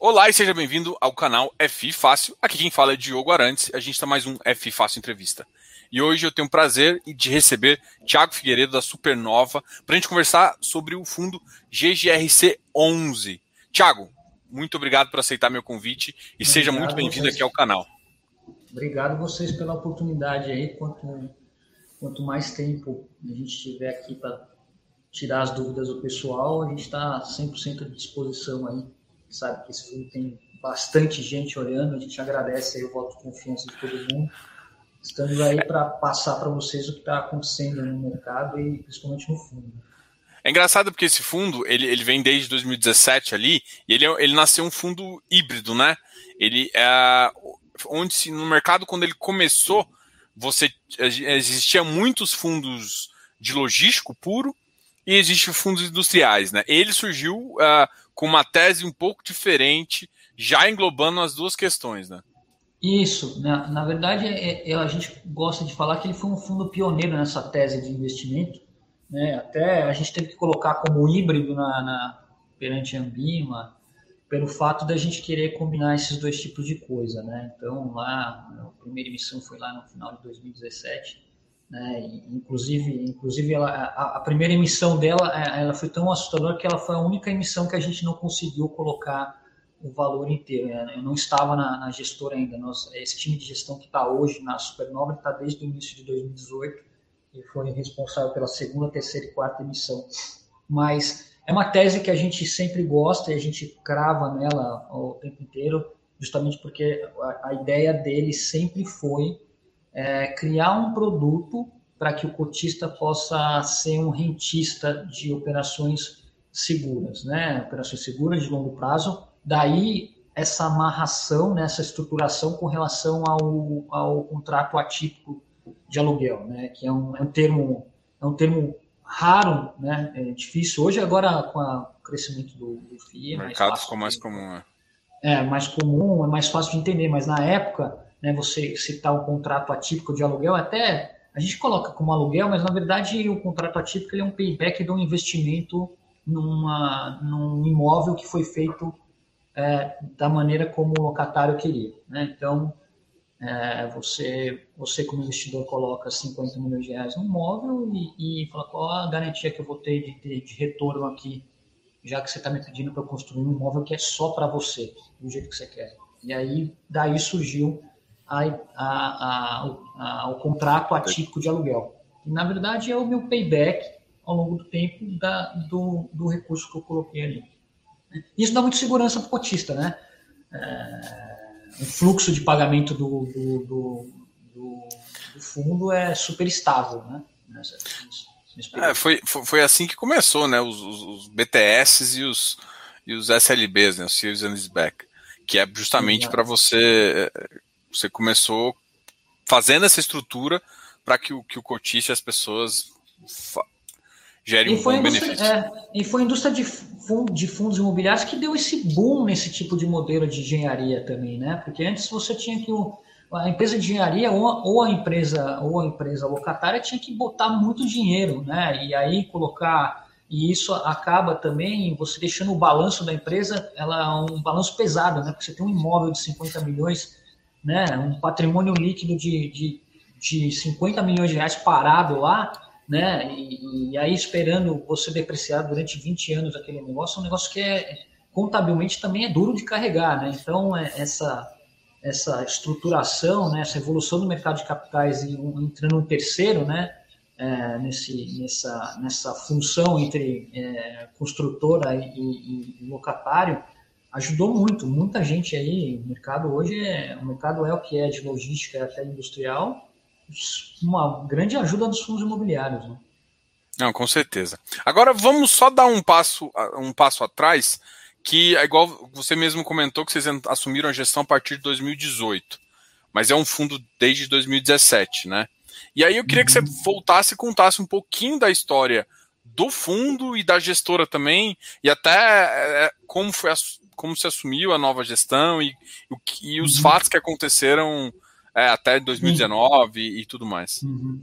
Olá e seja bem-vindo ao canal FI Fácil. Aqui quem fala é Diogo Arantes. A gente está mais um FI Fácil Entrevista. E hoje eu tenho o prazer de receber Tiago Figueiredo da Supernova para a gente conversar sobre o fundo GGRC 11. Tiago, muito obrigado por aceitar meu convite e obrigado seja muito bem-vindo aqui ao canal. Obrigado vocês pela oportunidade aí. Quanto, quanto mais tempo a gente tiver aqui para tirar as dúvidas do pessoal, a gente está 100% à disposição aí sabe que esse fundo tem bastante gente olhando, a gente agradece aí o voto de confiança de todo mundo. Estamos aí para passar para vocês o que está acontecendo no mercado e principalmente no fundo. É engraçado porque esse fundo ele, ele vem desde 2017 ali e ele, ele nasceu um fundo híbrido, né? Ele é onde no mercado quando ele começou você existia muitos fundos de logístico puro e existem fundos industriais, né? Ele surgiu uh, com uma tese um pouco diferente, já englobando as duas questões, né? Isso, na, na verdade, é, é, a gente gosta de falar que ele foi um fundo pioneiro nessa tese de investimento, né? Até a gente teve que colocar como híbrido na, na perante a Ambima, pelo fato da gente querer combinar esses dois tipos de coisa, né? Então, lá, a primeira emissão foi lá no final de 2017, né? Inclusive, inclusive ela, a, a, primeira emissão dela é, ela foi tão assustadora que ela foi a única emissão que a gente não conseguiu colocar o valor inteiro. Né? Eu não estava na, na gestora ainda. Nós, esse time de gestão que está hoje na Supernova está desde o início de 2018 e foi responsável pela segunda, terceira e quarta emissão. Mas é uma tese que a gente sempre gosta e a gente crava nela o tempo inteiro, justamente porque a, a ideia dele sempre foi é, criar um produto para que o cotista possa ser um rentista de operações seguras, né? Operações seguras de longo prazo. Daí essa amarração, né? essa estruturação com relação ao, ao contrato atípico de aluguel, né? Que é um, é um termo é um termo raro, né? É difícil hoje agora com o crescimento do, do FII. O mercado ficou mais comum. É. é mais comum, é mais fácil de entender, mas na época né, você citar um contrato atípico de aluguel, até a gente coloca como aluguel, mas na verdade o contrato atípico é um payback de um investimento numa, num imóvel que foi feito é, da maneira como o locatário queria. Né? Então, é, você, você como investidor coloca 50 milhões de reais no imóvel e, e fala qual a garantia que eu vou ter de, de, de retorno aqui, já que você está me pedindo para construir um imóvel que é só para você, do jeito que você quer. E aí, daí surgiu a, a, a, ao contrato atípico de aluguel. E, na verdade, é o meu payback ao longo do tempo da, do, do recurso que eu coloquei ali. Isso dá muita segurança para o cotista, né? É, o fluxo de pagamento do, do, do, do, do fundo é super estável, né? É, foi, foi assim que começou, né? Os, os, os BTS e os, e os SLBs, né? Os Series and Back, que é justamente para você você começou fazendo essa estrutura para que o, que o cotista e as pessoas gerem um bom benefício. É, e foi a indústria de, de fundos imobiliários que deu esse boom nesse tipo de modelo de engenharia também, né? Porque antes você tinha que o, a empresa de engenharia ou, ou a empresa ou a empresa locatária tinha que botar muito dinheiro, né? E aí colocar e isso acaba também você deixando o balanço da empresa ela é um balanço pesado, né? Porque você tem um imóvel de 50 milhões né, um patrimônio líquido de, de, de 50 milhões de reais parado lá, né, e, e aí esperando você depreciar durante 20 anos aquele negócio, é um negócio que é contabilmente também é duro de carregar, né? Então é, essa essa estruturação, né, essa evolução do mercado de capitais e entrando um terceiro, né, é, nesse, nessa, nessa função entre é, construtora e, e, e locatário, ajudou muito, muita gente aí, o mercado hoje é, o mercado é o que é de logística até industrial, uma grande ajuda dos fundos imobiliários, né? Não, com certeza. Agora vamos só dar um passo, um passo atrás, que é igual você mesmo comentou que vocês assumiram a gestão a partir de 2018, mas é um fundo desde 2017, né? E aí eu queria que você uhum. voltasse e contasse um pouquinho da história do fundo e da gestora também, e até é, como foi a, como se assumiu a nova gestão e, e os uhum. fatos que aconteceram é, até 2019 e, e tudo mais. Uhum.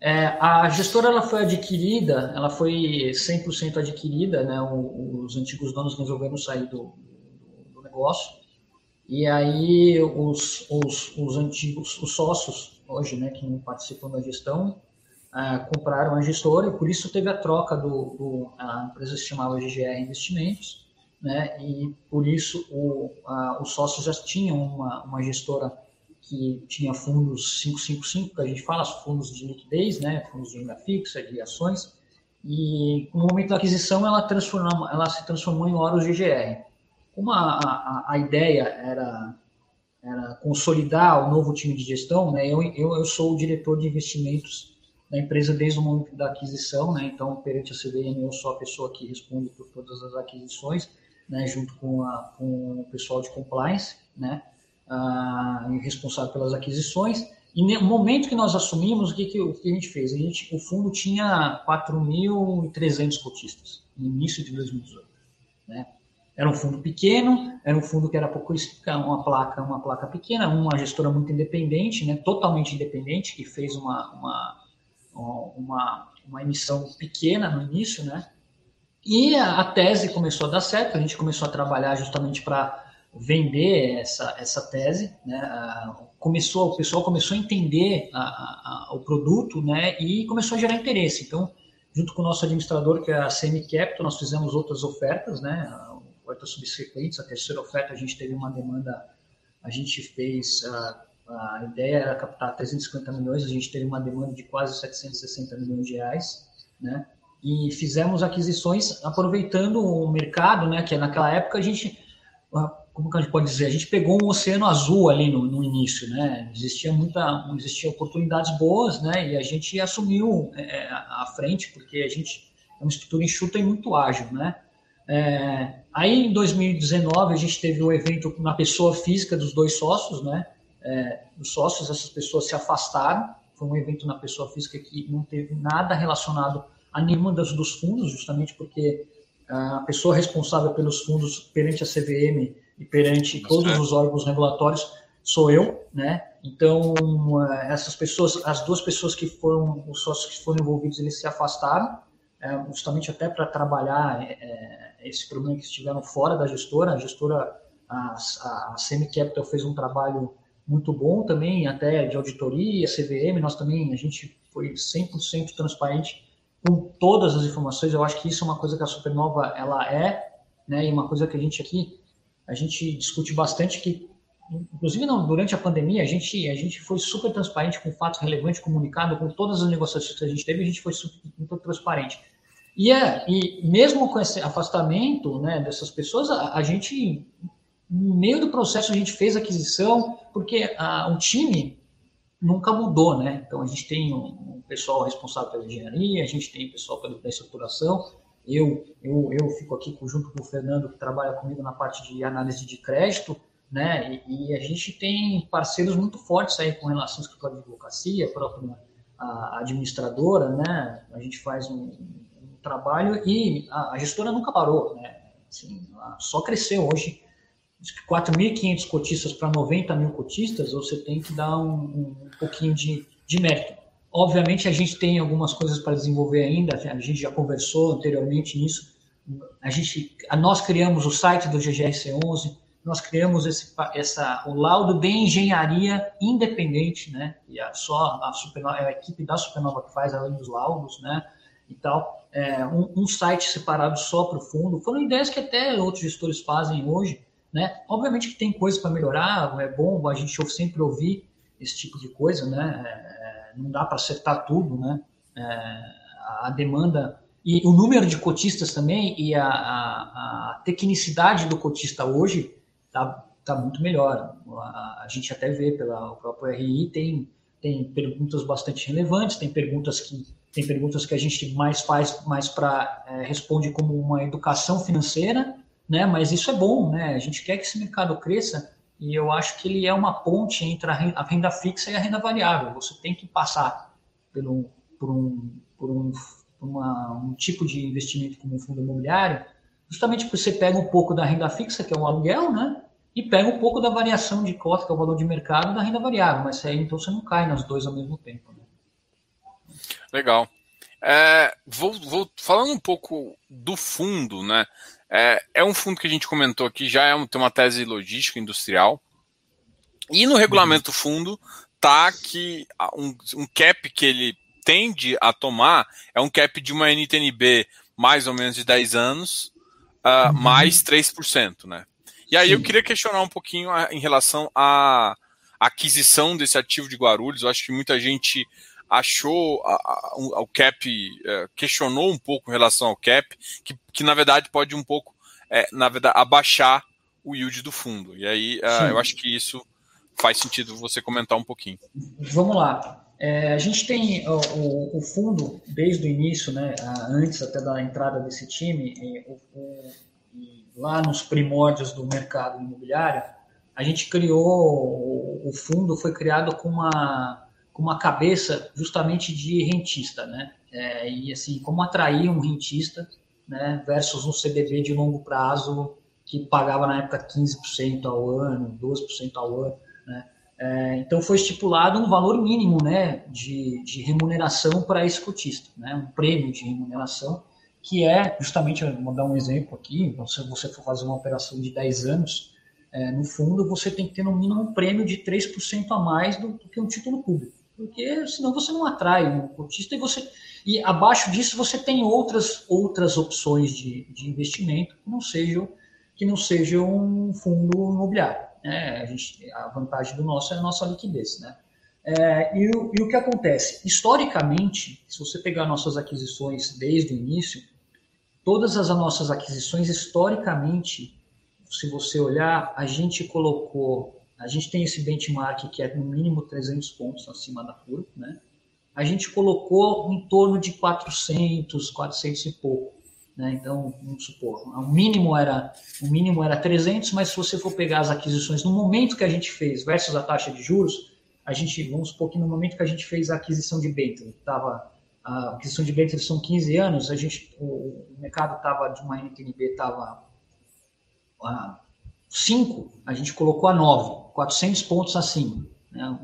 É, a gestora ela foi adquirida, ela foi 100% adquirida, né? os antigos donos resolveram sair do, do negócio. E aí os, os, os antigos, os sócios, hoje, né, que não participam da gestão, uh, compraram a gestora, e por isso teve a troca do, do a empresa se chamava GGR Investimentos, né, e por isso o, a, os sócios já tinham uma, uma gestora que tinha fundos 555, que a gente fala, fundos de liquidez, né, fundos de renda fixa, de ações, e no momento da aquisição ela, transformou, ela se transformou em Horus GGR. Como a, a, a ideia era, era, consolidar o novo time de gestão, né, eu, eu, eu, sou o diretor de investimentos da empresa desde o momento da aquisição, né, então perante a CVM eu sou a pessoa que responde por todas as aquisições, né, junto com, a, com o pessoal de compliance, né, responsável pelas aquisições. E no momento que nós assumimos, o que, que, o que a gente fez? A gente, o fundo tinha 4.300 cotistas no início de 2018. Né? Era um fundo pequeno, era um fundo que era pouco uma placa, uma placa pequena, uma gestora muito independente, né? totalmente independente, que fez uma, uma, uma, uma emissão pequena no início, né? E a, tese começou a dar certo, a gente começou a trabalhar justamente para vender essa, essa tese, né? começou, o pessoal começou a entender a, a, o produto, né? E começou a gerar interesse. Então, junto com o nosso administrador, que é a Semi Capital, nós fizemos outras ofertas, né? Ofertas subsequentes. A terceira oferta a gente teve uma demanda, a gente fez a, a ideia era captar 350 milhões, a gente teve uma demanda de quase 760 milhões de reais, né? E fizemos aquisições aproveitando o mercado, né? Que naquela época a gente como que a gente pode dizer, a gente pegou um oceano azul ali no, no início, né? Existia muita, existia oportunidades boas, né? E a gente assumiu é, a frente porque a gente é uma estrutura enxuta e muito ágil, né? É, aí em 2019 a gente teve um evento na pessoa física dos dois sócios, né? É, os sócios, essas pessoas se afastaram. Foi um evento na pessoa física que não teve nada relacionado a nenhuma das dos fundos, justamente porque a pessoa responsável pelos fundos perante a CVM e perante todos os órgãos regulatórios sou eu, né? Então, eh, essas pessoas, as duas pessoas que foram, os sócios que foram envolvidos, eles se afastaram, é, justamente até para trabalhar é, esse problema que estiveram fora da gestora. A gestora, a, a Semi Capital fez um trabalho muito bom também, até de auditoria, CVM, nós também, a gente foi 100% transparente com todas as informações. Eu acho que isso é uma coisa que a Supernova, ela é, né? E uma coisa que a gente aqui a gente discute bastante que, inclusive não, durante a pandemia, a gente, a gente foi super transparente com fatos relevantes, comunicado com todas as negociações que a gente teve, a gente foi super, transparente. E, é, e mesmo com esse afastamento né, dessas pessoas, a, a, gente, no meio do processo, a gente fez aquisição, porque a, um time nunca mudou, né? Então, a gente tem um pessoal responsável pela engenharia, a gente tem pessoal pela estruturação, eu, eu, eu fico aqui junto com o Fernando, que trabalha comigo na parte de análise de crédito, né? E, e a gente tem parceiros muito fortes aí com relação ao escritório de advocacia, a própria a administradora, né? A gente faz um, um trabalho e a, a, gestora nunca parou, né? Assim, só cresceu hoje. 4.500 cotistas para 90 mil cotistas, você tem que dar um, um pouquinho de, de mérito. Obviamente, a gente tem algumas coisas para desenvolver ainda, a gente já conversou anteriormente nisso. A gente, nós criamos o site do GGRC11, nós criamos esse, essa, o laudo de engenharia independente, né? E a, só a, Supernova, é a equipe da Supernova que faz além dos laudos, né? E tal. É, um, um site separado só para o fundo. Foram ideias que até outros gestores fazem hoje, né? Obviamente que tem coisa para melhorar, é bom a gente sempre ouvir esse tipo de coisa, né? É, não dá para acertar tudo, né? É, a demanda e o número de cotistas também e a, a, a tecnicidade do cotista hoje está tá muito melhor. A, a, gente até vê pelo próprio RI tem tem perguntas bastante relevantes, tem perguntas que tem perguntas que a gente mais faz mais para é, responde como uma educação financeira, né? Mas isso é bom, né? A gente quer que esse mercado cresça e eu acho que ele é uma ponte entre a renda fixa e a renda variável. Você tem que passar um, por um, por um, uma, um tipo de investimento como um fundo imobiliário, justamente porque você pega um pouco da renda fixa, que é o aluguel, né? E pega um pouco da variação de cota, que é o valor de mercado, da renda variável. Mas aí então você não cai nas dois ao mesmo tempo. Né? Legal. É, vou, vou, falando um pouco do fundo, né? É, é um fundo que a gente comentou aqui, já é um, tem uma tese logística industrial. E no regulamento do fundo tá que um, um cap que ele tende a tomar é um cap de uma NTNB mais ou menos de 10 anos, uh, uhum. mais 3%, né? E aí Sim. eu queria questionar um pouquinho a, em relação à aquisição desse ativo de Guarulhos. Eu acho que muita gente achou a, a, o cap, é, questionou um pouco em relação ao cap, que, que na verdade pode um pouco, é, na verdade, abaixar o yield do fundo. E aí uh, eu acho que isso faz sentido você comentar um pouquinho. Vamos lá. É, a gente tem o, o, o, fundo, desde o início, né, antes até da entrada desse time, o, lá nos primórdios do mercado imobiliário, a gente criou, o fundo foi criado com uma, com uma cabeça justamente de rentista, né? É, e assim, como atrair um rentista né, versus um CDB de longo prazo que pagava na época 15% ao ano, 12% ao ano, né? É, então foi estipulado um valor mínimo né, de, de remuneração para esse cotista, né, um prêmio de remuneração, que é justamente, vou dar um exemplo aqui, se você for fazer uma operação de 10 anos, é, no fundo você tem que ter no mínimo um prêmio de 3% a mais do, do, que um título público, porque senão você não atrai um cotista e você e abaixo disso você tem outras outras opções de, de investimento que não sejam que não sejam um fundo imobiliário. Né? A, gente, a vantagem do nosso é a nossa liquidez. Né? É, e, o, e, o que acontece? Historicamente, se você pegar nossas aquisições desde o início, todas as nossas aquisições, historicamente, se você olhar, a gente colocou, a gente tem esse benchmark que é no mínimo 300 pontos acima da curva, né? A gente colocou em torno de 400, 400 e pouco. Né? Então, vamos supor, o mínimo era o mínimo era 300, mas se você for pegar as aquisições no momento que a gente fez versus a taxa de juros, a gente vamos supor que no momento que a gente fez a aquisição de Bentley, estava a aquisição de Bentley são 15 anos, a gente o, mercado estava de uma NTNB estava a 5, a gente colocou a 9, 400 pontos acima. Né?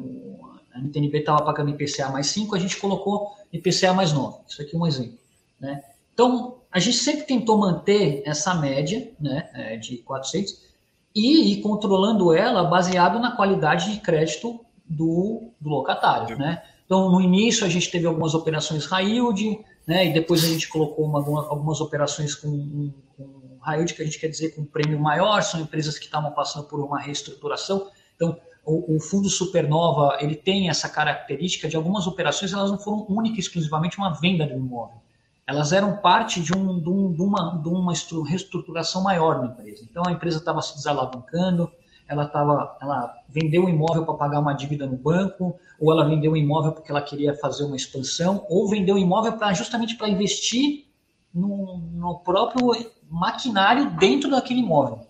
A NTNB estava pagando IPCA mais 5, a gente colocou IPCA mais 9. Isso aqui é um exemplo. Né? Então, a gente sempre tentou manter essa média né, é, de 400 e ir controlando ela baseado na qualidade de crédito do, do locatário. Né? Então, no início, a gente teve algumas operações high yield, né, e depois a gente colocou uma, algumas operações com, com high yield, que a gente quer dizer com prêmio maior, são empresas que estavam passando por uma reestruturação. Então, o, o, fundo supernova ele tem essa característica de algumas operações elas não foram única e exclusivamente uma venda de um imóvel elas eram parte de, um, de, um, de uma, de uma reestruturação maior na empresa. Então a empresa estava se desalavancando, ela, tava, ela vendeu o imóvel para pagar uma dívida no banco, ou ela vendeu o imóvel porque ela queria fazer uma expansão, ou vendeu o imóvel pra, justamente para investir no, no, próprio maquinário dentro daquele imóvel,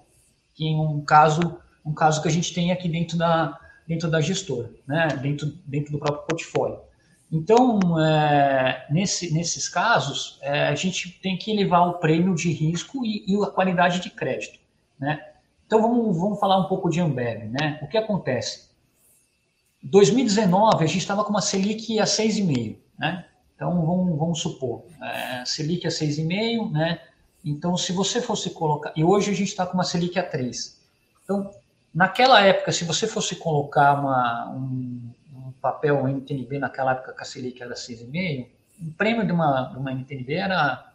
que é um caso, um caso que a gente tem aqui dentro da, dentro da gestora, né? dentro, dentro do próprio portfólio. Então, é, nesse, nesses casos, é, a gente tem que elevar o prêmio de risco e, e, a qualidade de crédito. Né? Então, vamos, vamos falar um pouco de Ambev. Né? O que acontece? Em 2019, a gente estava com uma Selic a 6,5. Né? Então, vamos, supor, é, Selic a 6,5, né? Então, se você fosse colocar... E hoje a gente está com uma Selic a 3. Então, naquela época, se você fosse colocar uma, um, papel NTNB naquela época que a Selic era 6,5, o prêmio de uma, de uma NTNB era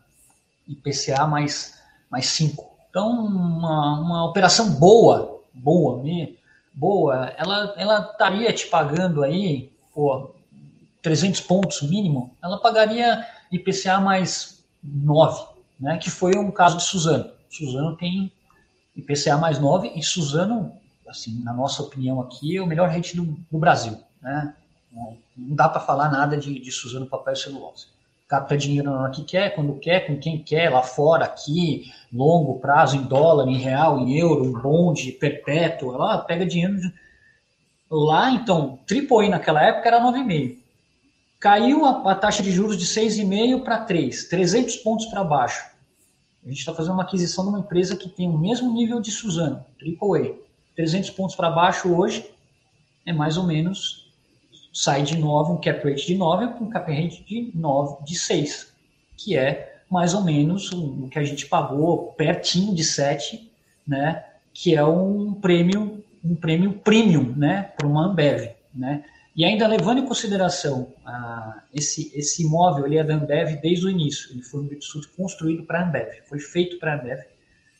IPCA mais, mais 5. Então, uma, uma operação boa, boa, boa, ela, ela estaria te pagando aí, pô, 300 pontos mínimo, ela pagaria IPCA mais 9, né, que foi um caso de Suzano. Suzano tem IPCA mais 9 e Suzano, assim, na nossa opinião aqui, é o melhor rate do, do Brasil. Né? Não, dá para falar nada de, de Suzano Papel e Celulose. Capta dinheiro na hora que quer, quando quer, com quem quer, lá fora, aqui, longo prazo, em dólar, em real, em euro, em bonde, perpétuo. Ela pega dinheiro. De... Lá, então, AAA naquela época era 9,5. Caiu a, a, taxa de juros de 6,5 para 3, 300 pontos para baixo. A gente está fazendo uma aquisição de uma empresa que tem o mesmo nível de Suzano, AAA. 300 pontos para baixo hoje é mais ou menos sai de 9, um cap rate de 9 para um cap rate de 9, de 6, que é mais ou menos o, que a gente pagou pertinho de 7, né? Que é um prêmio, um prêmio premium, né? Para uma Ambev, né? E ainda levando em consideração ah, esse, esse imóvel, ele é da Ambev desde o início. Ele foi um construído para a Ambev, foi feito para a Ambev,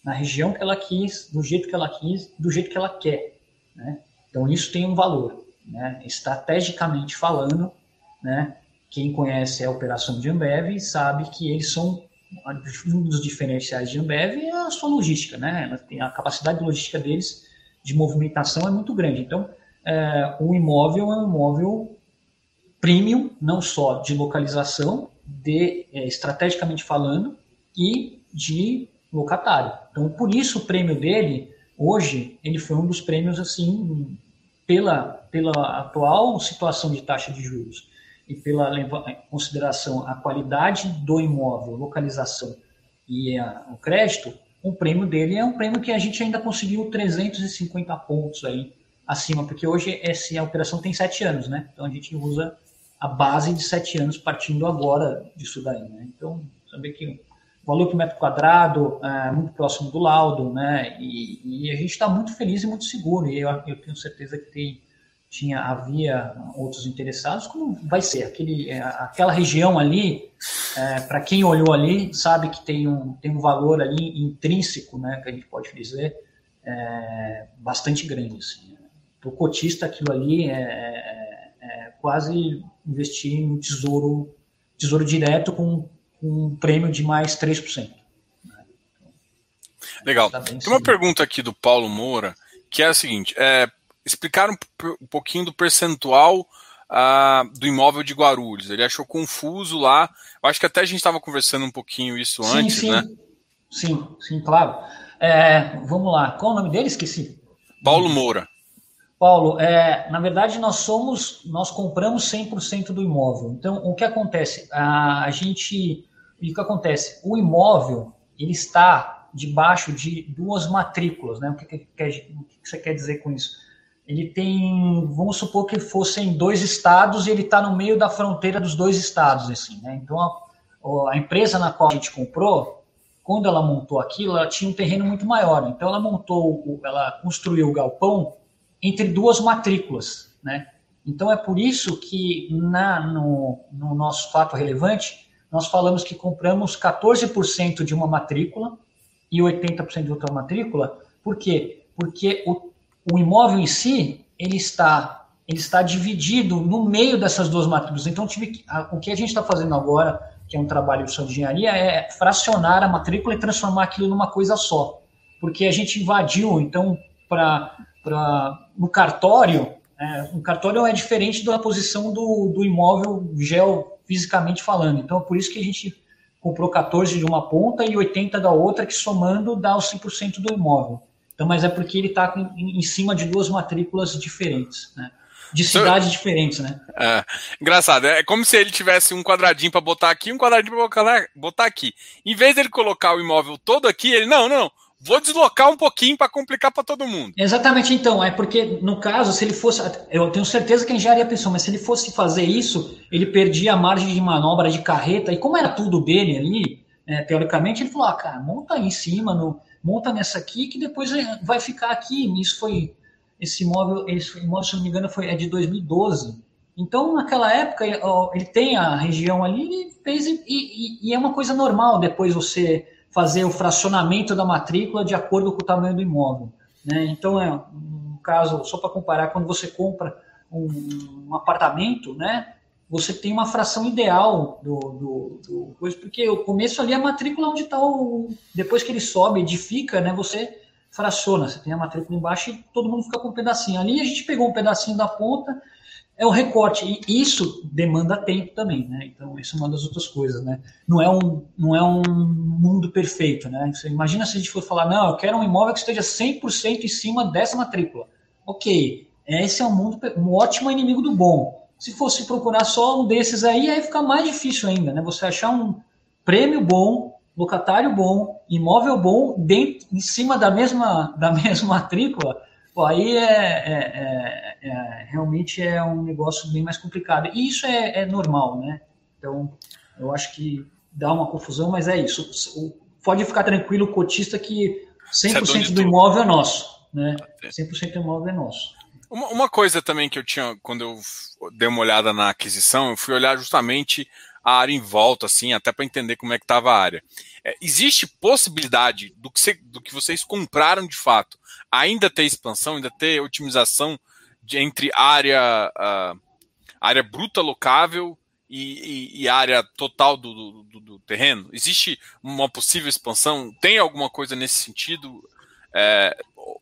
na região que ela quis, do jeito que ela quis, do jeito que ela quer. Né? Então isso tem um valor. Né? Estrategicamente falando, né? quem conhece a operação de Ambev sabe que eles são um dos diferenciais de Ambev é a sua logística, né? A capacidade de logística deles de movimentação é muito grande. Então, é, o imóvel é um imóvel premium, não só de localização, de é, estrategicamente falando, e de locatário. Então, por isso o prêmio dele hoje ele foi um dos prêmios assim pela pela atual situação de taxa de juros e pela consideração a qualidade do imóvel, localização e a, o crédito, o prêmio dele é um prêmio que a gente ainda conseguiu 350 pontos aí acima, porque hoje essa operação tem sete anos, né? Então a gente usa a base de sete anos partindo agora disso daí, né? Então, saber que o valor por metro quadrado é muito próximo do laudo, né? E, e a gente está muito feliz e muito seguro, e eu, eu tenho certeza que tem tinha havia outros interessados, como vai ser aquele, é, aquela região ali, é, para quem olhou ali, sabe que tem um, tem um valor ali intrínseco, né, que a gente pode dizer, é, bastante grande. Assim. O cotista, aquilo ali é, é, é, quase investir em um tesouro, tesouro direto com, com um prêmio de mais 3%. Legal. Tá tem uma pergunta aqui do Paulo Moura, que é a seguinte: é, explicar um, um pouquinho do percentual uh, do imóvel de Guarulhos. Ele achou confuso lá. Eu acho que até a gente estava conversando um pouquinho isso sim, antes, sim. né? Sim, sim, claro. É, vamos lá. Qual o nome dele? Esqueci. Paulo Moura. Paulo, é, na verdade nós somos, nós compramos 100% do imóvel. Então, o que acontece? A, a gente, o que acontece? O imóvel, ele está debaixo de duas matrículas, né? O que, que, que, o que você quer dizer com isso? ele tem, vamos supor que fossem dois estados e ele está no meio da fronteira dos dois estados, assim, né? Então, a, a, empresa na qual a gente comprou, quando ela montou aquilo, ela tinha um terreno muito maior. Então, ela montou, ela construiu o galpão entre duas matrículas, né? Então, é por isso que na, no, no nosso fato relevante, nós falamos que compramos 14% de uma matrícula e 80% de outra matrícula. Por quê? Porque o o imóvel em si, ele está, ele está dividido no meio dessas duas matrículas. Então, tive, a, o que a gente está fazendo agora, que é um trabalho de engenharia, é fracionar a matrícula e transformar aquilo numa coisa só. Porque a gente invadiu, então, para no cartório, é, o cartório é diferente da posição do, do imóvel geofisicamente falando. Então, é por isso que a gente comprou 14 de uma ponta e 80 da outra, que somando dá os 100% do imóvel. Então, mas é porque ele está em cima de duas matrículas diferentes, né? De cidades diferentes, né? É, engraçado, é como se ele tivesse um quadradinho para botar aqui, um quadradinho para botar aqui. Em vez dele colocar o imóvel todo aqui, ele não, não, vou deslocar um pouquinho para complicar para todo mundo. Exatamente, então, é porque no caso, se ele fosse, eu tenho certeza que a engenharia pensou, mas se ele fosse fazer isso, ele perdia a margem de manobra de carreta, e como era tudo dele ali, é, teoricamente, ele falou, ah, cara, monta aí em cima, no, monta nessa aqui que depois vai ficar aqui. Isso foi esse imóvel, esse imóvel, se não me engano, foi é de 2012. Então, naquela época, ele tem a região ali fez e, e, e, é uma coisa normal depois você fazer o fracionamento da matrícula de acordo com o tamanho do imóvel. Né? Então, é um caso, só para comparar, quando você compra um, um apartamento, né? você tem uma fração ideal do, do, do coisa, porque o começo ali é a matrícula onde está o. Depois que ele sobe, edifica, né? Você fraciona, você tem a matrícula embaixo e todo mundo fica com um pedacinho. Ali a gente pegou um pedacinho da ponta, é o recorte. E isso demanda tempo também, né? Então, isso é uma das outras coisas, né? Não é um, não é um mundo perfeito, né? Você imagina se a gente for falar, não, eu quero um imóvel que esteja 100% em cima dessa matrícula. Ok, esse é um mundo, um ótimo inimigo do bom. Se fosse procurar só um desses aí, aí fica mais difícil ainda, né? Você achar um prêmio bom, locatário bom, imóvel bom, dentro, em cima da mesma, da mesma matrícula, pô, aí é, é, é, é, realmente é um negócio bem mais complicado. E isso é, é normal, né? Então, eu acho que dá uma confusão, mas é isso. Pode ficar tranquilo o cotista que 100% é do imóvel é nosso, né? 100% do imóvel é nosso. Uma, uma, coisa também que eu tinha, quando eu dei uma olhada na aquisição, eu fui olhar justamente a área em volta, assim, até para entender como é que estava a área. É, existe possibilidade do que, do que vocês compraram de fato ainda ter expansão, ainda ter otimização de, entre área, uh, área bruta locável e, e, e área total do, do, do, terreno? Existe uma possível expansão? Tem alguma coisa nesse sentido? É,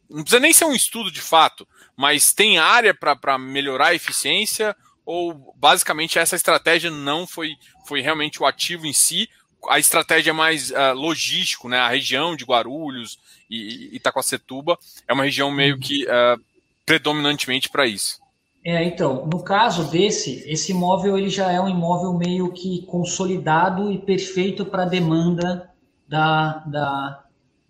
não precisa nem ser um estudo de fato, mas tem área para melhorar a eficiência? Ou basicamente essa estratégia não foi, foi realmente o ativo em si? A estratégia é mais uh, logístico, né? A região de Guarulhos e Itacoacetuba é uma região meio que uh, predominantemente para isso. É, então, no caso desse, esse imóvel ele já é um imóvel meio que consolidado e perfeito para a demanda da, da,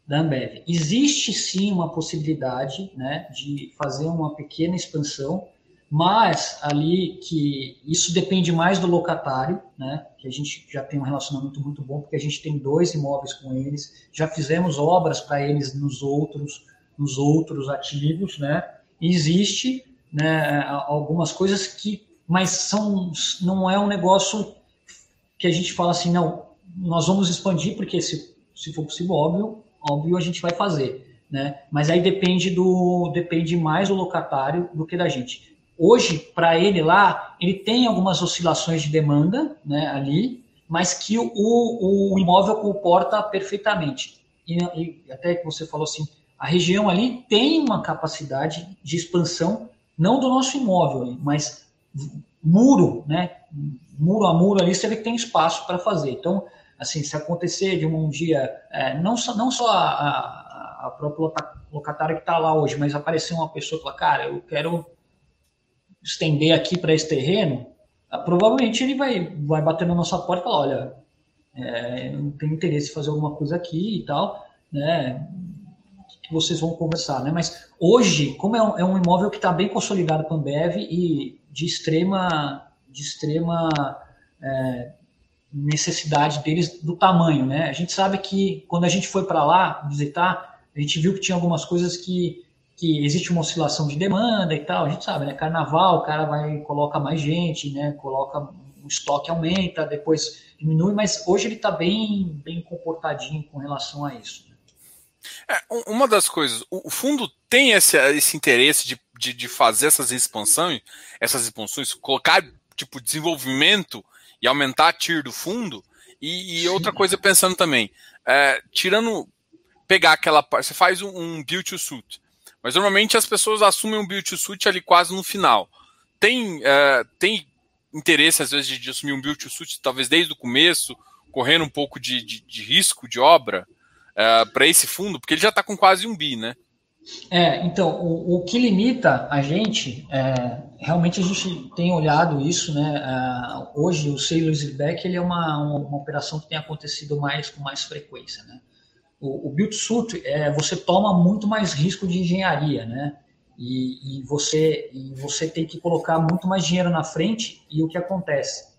da Ambev. Existe sim uma possibilidade né, de fazer uma pequena expansão, mas ali que isso depende mais do locatário, né, que a gente já tem um relacionamento muito bom, porque a gente tem dois imóveis com eles, já fizemos obras para eles nos outros, nos outros ativos, né, existe né, algumas coisas que, mas são, não é um negócio que a gente fala assim, não, nós vamos expandir porque se, se for possível, óbvio, óbvio a gente vai fazer, né? Mas aí depende do, depende mais do locatário do que da gente. Hoje, para ele lá, ele tem algumas oscilações de demanda, né, ali, mas que o, o imóvel comporta perfeitamente. E, e até que você falou assim, a região ali tem uma capacidade de expansão não do nosso imóvel, mas muro, né? Muro a muro ali, você vê que tem espaço para fazer. Então, assim, se acontecer de um dia, é, não só, não só a, a, a própria locatária que está lá hoje, mas aparecer uma pessoa e falar, cara, eu quero estender aqui para esse terreno, ah, provavelmente ele vai, vai bater na nossa porta e falar, olha, é, eu não tenho interesse em fazer alguma coisa aqui e tal, né? que vocês vão conversar, né? Mas hoje, como é um, é um imóvel que está bem consolidado com a Ambev e de extrema, de extrema é, necessidade deles do tamanho, né? A gente sabe que quando a gente foi para lá visitar, a gente viu que tinha algumas coisas que, que existe uma oscilação de demanda e tal. A gente sabe, né? Carnaval, o cara vai coloca mais gente, né? Coloca o estoque aumenta, depois diminui, mas hoje ele está bem, bem comportadinho com relação a isso. É, uma das coisas, o fundo tem esse, esse interesse de, de, de, fazer essas expansões, essas expansões, colocar tipo desenvolvimento e aumentar a TIR do fundo. E, e outra coisa pensando também, é, tirando, pegar aquela parte, você faz um, um build to suit, mas normalmente as pessoas assumem um build to suit ali quase no final. Tem, é, tem interesse às vezes de, de, assumir um build to suit, talvez desde o começo, correndo um pouco de, de, de risco de obra? é, para esse fundo? Porque ele já está com quase um bi, né? É, então, o, o que limita a gente, é, realmente a gente tem olhado isso, né? Uh, hoje o sale leaseback ele é uma, uma, uma, operação que tem acontecido mais com mais frequência, né? O, o build suit é você toma muito mais risco de engenharia, né? E, e, você e você tem que colocar muito mais dinheiro na frente e o que acontece?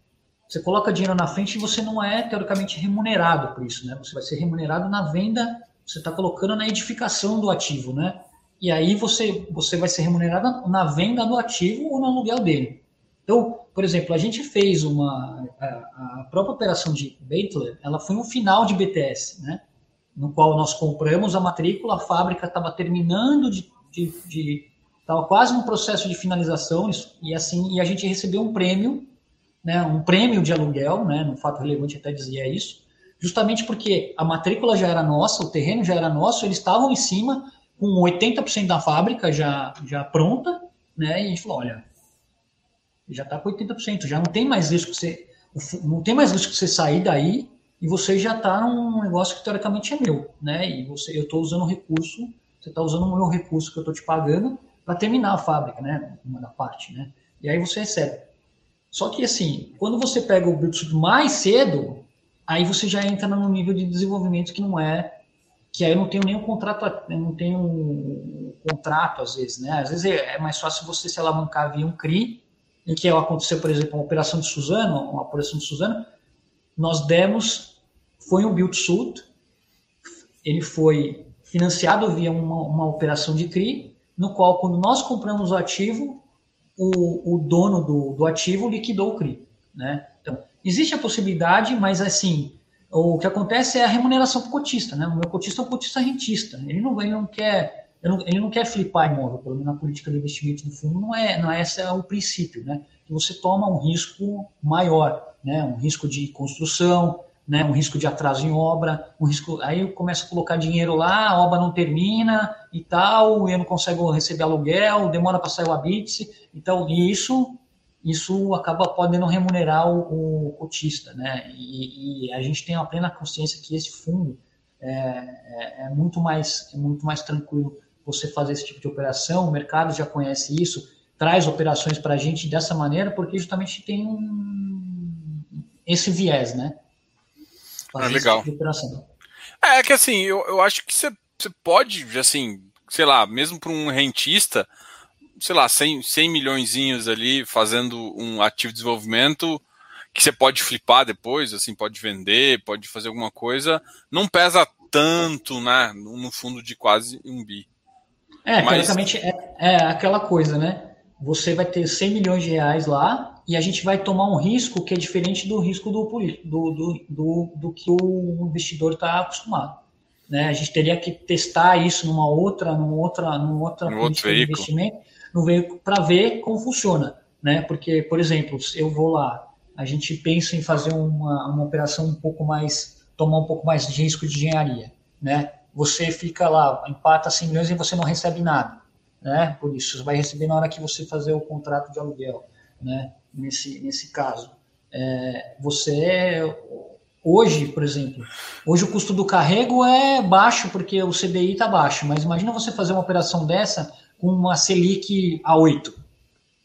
Você coloca dinheiro na frente e você não é teoricamente remunerado por isso, né? Você vai ser remunerado na venda, você está colocando na edificação do ativo, né? E aí você, você vai ser remunerado na venda do ativo ou no aluguel dele. Então, por exemplo, a gente fez uma a, a própria operação de Baitler, ela foi um final de BTS, né? No qual nós compramos a matrícula, a fábrica estava terminando de, de, de estava quase no processo de finalização e assim e a gente recebeu um prêmio né, um prêmio de aluguel, né, no fato relevante até dizia isso, justamente porque a matrícula já era nossa, o terreno já era nosso, eles estavam em cima com 80% da fábrica já, já pronta, né, e a gente falou, olha, já está com 80%, já não tem mais risco que você, não tem mais risco você sair daí e você já está num negócio que teoricamente é meu, né, e você, eu estou usando o recurso, você está usando o meu recurso que eu estou te pagando para terminar a fábrica, né, uma da parte, né, e aí você recebe. Só que, assim, quando você pega o Bluetooth mais cedo, aí você já entra no nível de desenvolvimento que não é. Que aí eu não tenho nenhum contrato, eu não tenho um contrato, às vezes, né? Às vezes é, é mais fácil você se alavancar via um CRI, em que aconteceu, por exemplo, uma operação de Suzano, uma operação de Suzano, nós demos foi um build-suit, ele foi financiado via uma, uma operação de CRI, no qual, quando nós compramos o ativo, o, o dono do, do ativo liquidou o CRI. Né? Então, existe a possibilidade, mas assim, o que acontece é a remuneração para o cotista. Né? O meu cotista é um cotista rentista. Ele não, ele não quer não, ele não quer flipar imóvel, pelo menos na política de investimento do fundo, não é, não é esse é o princípio, né? Que você toma um risco maior, né? Um risco de construção, né, um risco de atraso em obra, um risco, aí começa a colocar dinheiro lá, a obra não termina e tal, eu não consigo receber aluguel, demora para sair o habite, então isso isso acaba podendo remunerar o, o cotista, né? E, e, a gente tem a plena consciência que esse fundo é, é, é, muito mais é muito mais tranquilo você fazer esse tipo de operação, o mercado já conhece isso, traz operações para a gente dessa maneira, porque justamente tem um, esse viés, né? Fazer ah, legal. Tipo é, é que assim, eu, eu acho que você, você pode, assim, sei lá, mesmo para um rentista, sei lá, 100, 100 milhões ali fazendo um ativo de desenvolvimento que você pode flipar depois, assim, pode vender, pode fazer alguma coisa, não pesa tanto, né, no fundo de quase um bi. É, Mas... é, é aquela coisa, né? Você vai ter 100 milhões de reais lá, e a gente vai tomar um risco que é diferente do risco do, do, do, do, do que o investidor está acostumado. Né? A gente teria que testar isso numa outra, numa outra, numa outra no outro de investimento, no veículo, para ver como funciona. Né? Porque, por exemplo, se eu vou lá, a gente pensa em fazer uma, uma operação um pouco mais, tomar um pouco mais de risco de engenharia. Né? Você fica lá, empata 100 milhões e você não recebe nada. Né? Por isso, você vai receber na hora que você fazer o contrato de aluguel. Né? nesse, nesse caso. É, você hoje, por exemplo, hoje o custo do carrego é baixo porque o CDI está baixo, mas imagina você fazer uma operação dessa com uma Selic a 8,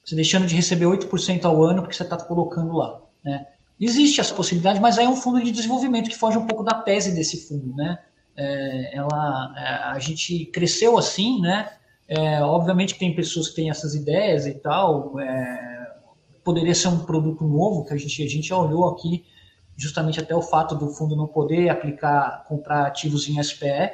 você deixando de receber 8% ao ano porque você está colocando lá. Né? Existe essa possibilidade, mas aí é um fundo de desenvolvimento que foge um pouco da tese desse fundo. Né? É, ela, é, a gente cresceu assim, né? É, obviamente tem pessoas que têm essas ideias e tal, é, poderia ser um produto novo, que a gente, a gente olhou aqui, justamente até o fato do fundo não poder aplicar, comprar ativos em SPE,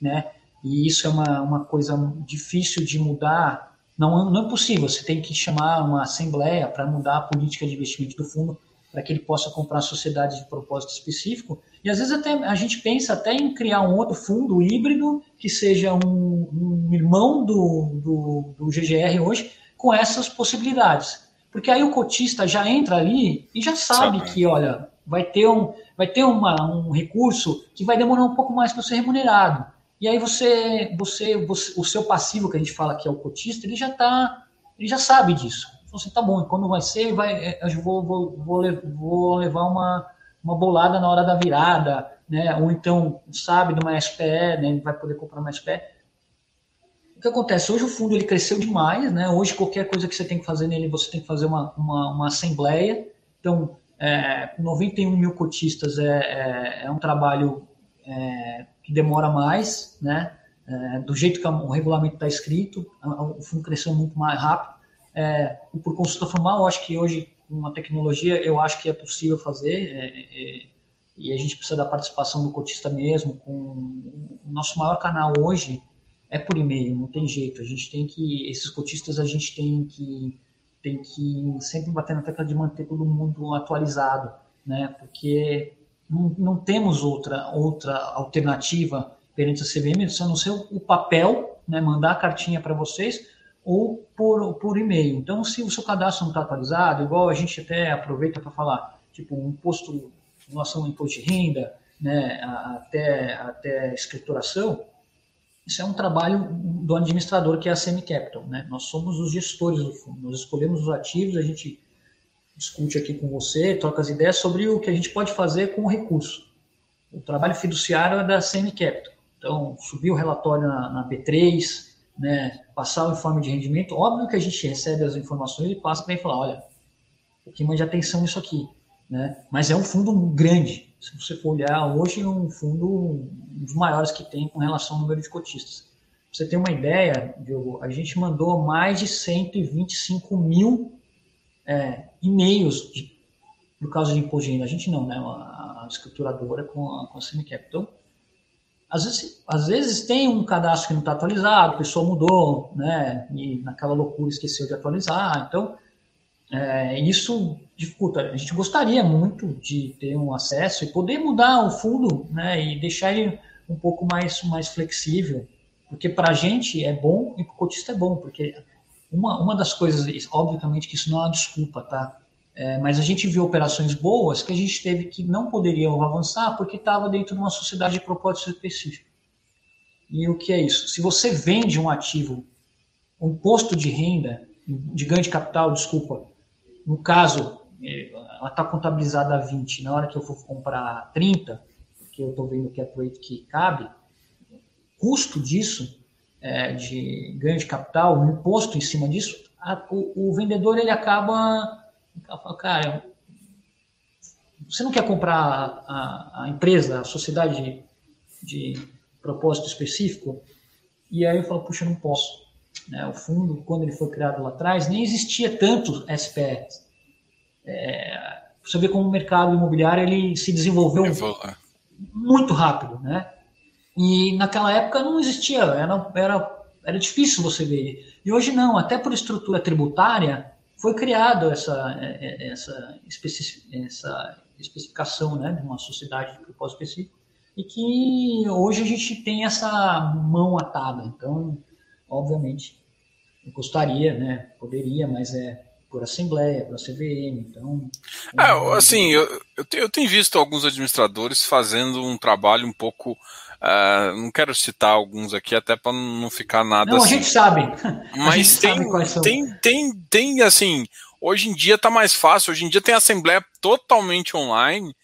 né? E isso é uma, uma coisa difícil de mudar. Não, não é possível, você tem que chamar uma assembleia para mudar a política de investimento do fundo para que ele possa comprar sociedades de propósito específico. E às vezes até a gente pensa até em criar um outro fundo híbrido que seja um, um irmão do, do, do GGR hoje com essas possibilidades. Porque aí o cotista já entra ali e já sabe, sabe. que, olha, vai ter, um, vai ter uma, um recurso que vai demorar um pouco mais para ser remunerado. E aí você, você, você, o seu passivo que a gente fala que é o cotista, ele já tá, ele já sabe disso. Então, assim, tá bom, quando vai ser, vai, é, eu vou, vou, vou, vou levar uma, uma bolada na hora da virada, né? Ou então, sabe, de uma SPE, né? Vai poder comprar uma SPE o que acontece? Hoje o fundo ele cresceu demais, né? Hoje qualquer coisa que você tem que fazer nele, você tem que fazer uma, uma, uma assembleia. Então, é, 91 mil cotistas é, é, é um trabalho é, que demora mais, né? É, do jeito que o regulamento está escrito, o fundo cresceu muito mais rápido. É, por consulta formal, eu acho que hoje, com uma tecnologia, eu acho que é possível fazer, é, e a gente precisa da participação do cotista mesmo. Com o nosso maior canal hoje é por e-mail, não tem jeito. A gente tem que, esses cotistas, a gente tem que, tem que sempre bater na tecla de manter todo mundo atualizado, né? Porque não, não temos outra, outra alternativa perante a CVM, a não ser o papel, né? Mandar a cartinha para vocês ou por, por e-mail. Então, se o seu cadastro não está atualizado, igual a gente até aproveita para falar, tipo, um imposto, relação ao imposto de renda, né? Até, até escrituração, isso é um trabalho do administrador, que é a Semi Capital. Né? Nós somos os gestores do fundo. Nós escolhemos os ativos, a gente discute aqui com você, troca as ideias sobre o que a gente pode fazer com o recurso. O trabalho fiduciário é da Semi Capital. Então, subir o relatório na, na B3, né, passar o informe de rendimento. Óbvio que a gente recebe as informações e passa para ele falar, olha, o que mais atenção nisso aqui. Né? Mas é um fundo grande, se você for olhar, hoje é um fundo um dos maiores que tem com relação ao número de cotistas. Pra você ter uma ideia, Diogo, a gente mandou mais de 125 mil é, e-mails por causa de imposto de renda. A gente não, né? A, escrituradora com a, com a Semicap. Então, às vezes, às vezes tem um cadastro que não está atualizado, a pessoa mudou, né? E naquela loucura esqueceu de atualizar. Então, é, isso dificulta. A gente gostaria muito de ter um acesso e poder mudar o fundo, né? E deixar ele um pouco mais, mais flexível, porque para a gente é bom e para o cotista é bom, porque uma, uma das coisas, obviamente que isso não é uma desculpa, tá? É, mas a gente viu operações boas que a gente teve que não poderiam avançar porque estava dentro de uma sociedade de propósito específico. E o que é isso? Se você vende um ativo, um posto de renda, de ganho de capital, desculpa, no caso, é, ela está contabilizada a 20, na hora que eu for comprar 30, porque eu estou vendo que é rate que cabe, custo disso é, de ganho de capital, um imposto em cima disso, a, o, o, vendedor ele acaba, acaba cara, você não quer comprar a, a empresa, a sociedade de, de, propósito específico? E aí eu falo, puxa, não posso. Né? O fundo, quando ele foi criado lá atrás, nem existia tanto SPE. É, você vê como o mercado imobiliário ele se desenvolveu muito rápido, né? E naquela época não existia, era, era, era difícil você ver. E hoje não, até por estrutura tributária, foi criado essa, é, é, essa, essa especificação né, de uma sociedade de propósito específico e que hoje a gente tem essa mão atada. Então, obviamente, eu gostaria, né, poderia, mas é por assembleia, por CVM, então... É, assim, eu, eu, tenho, eu tenho visto alguns administradores fazendo um trabalho um pouco Uh, não quero citar alguns aqui, até para não ficar nada. Não, assim. a gente sabe. Mas gente tem, sabe tem, tem, tem, assim, hoje em dia tá mais fácil, hoje em dia tem assembleia totalmente online.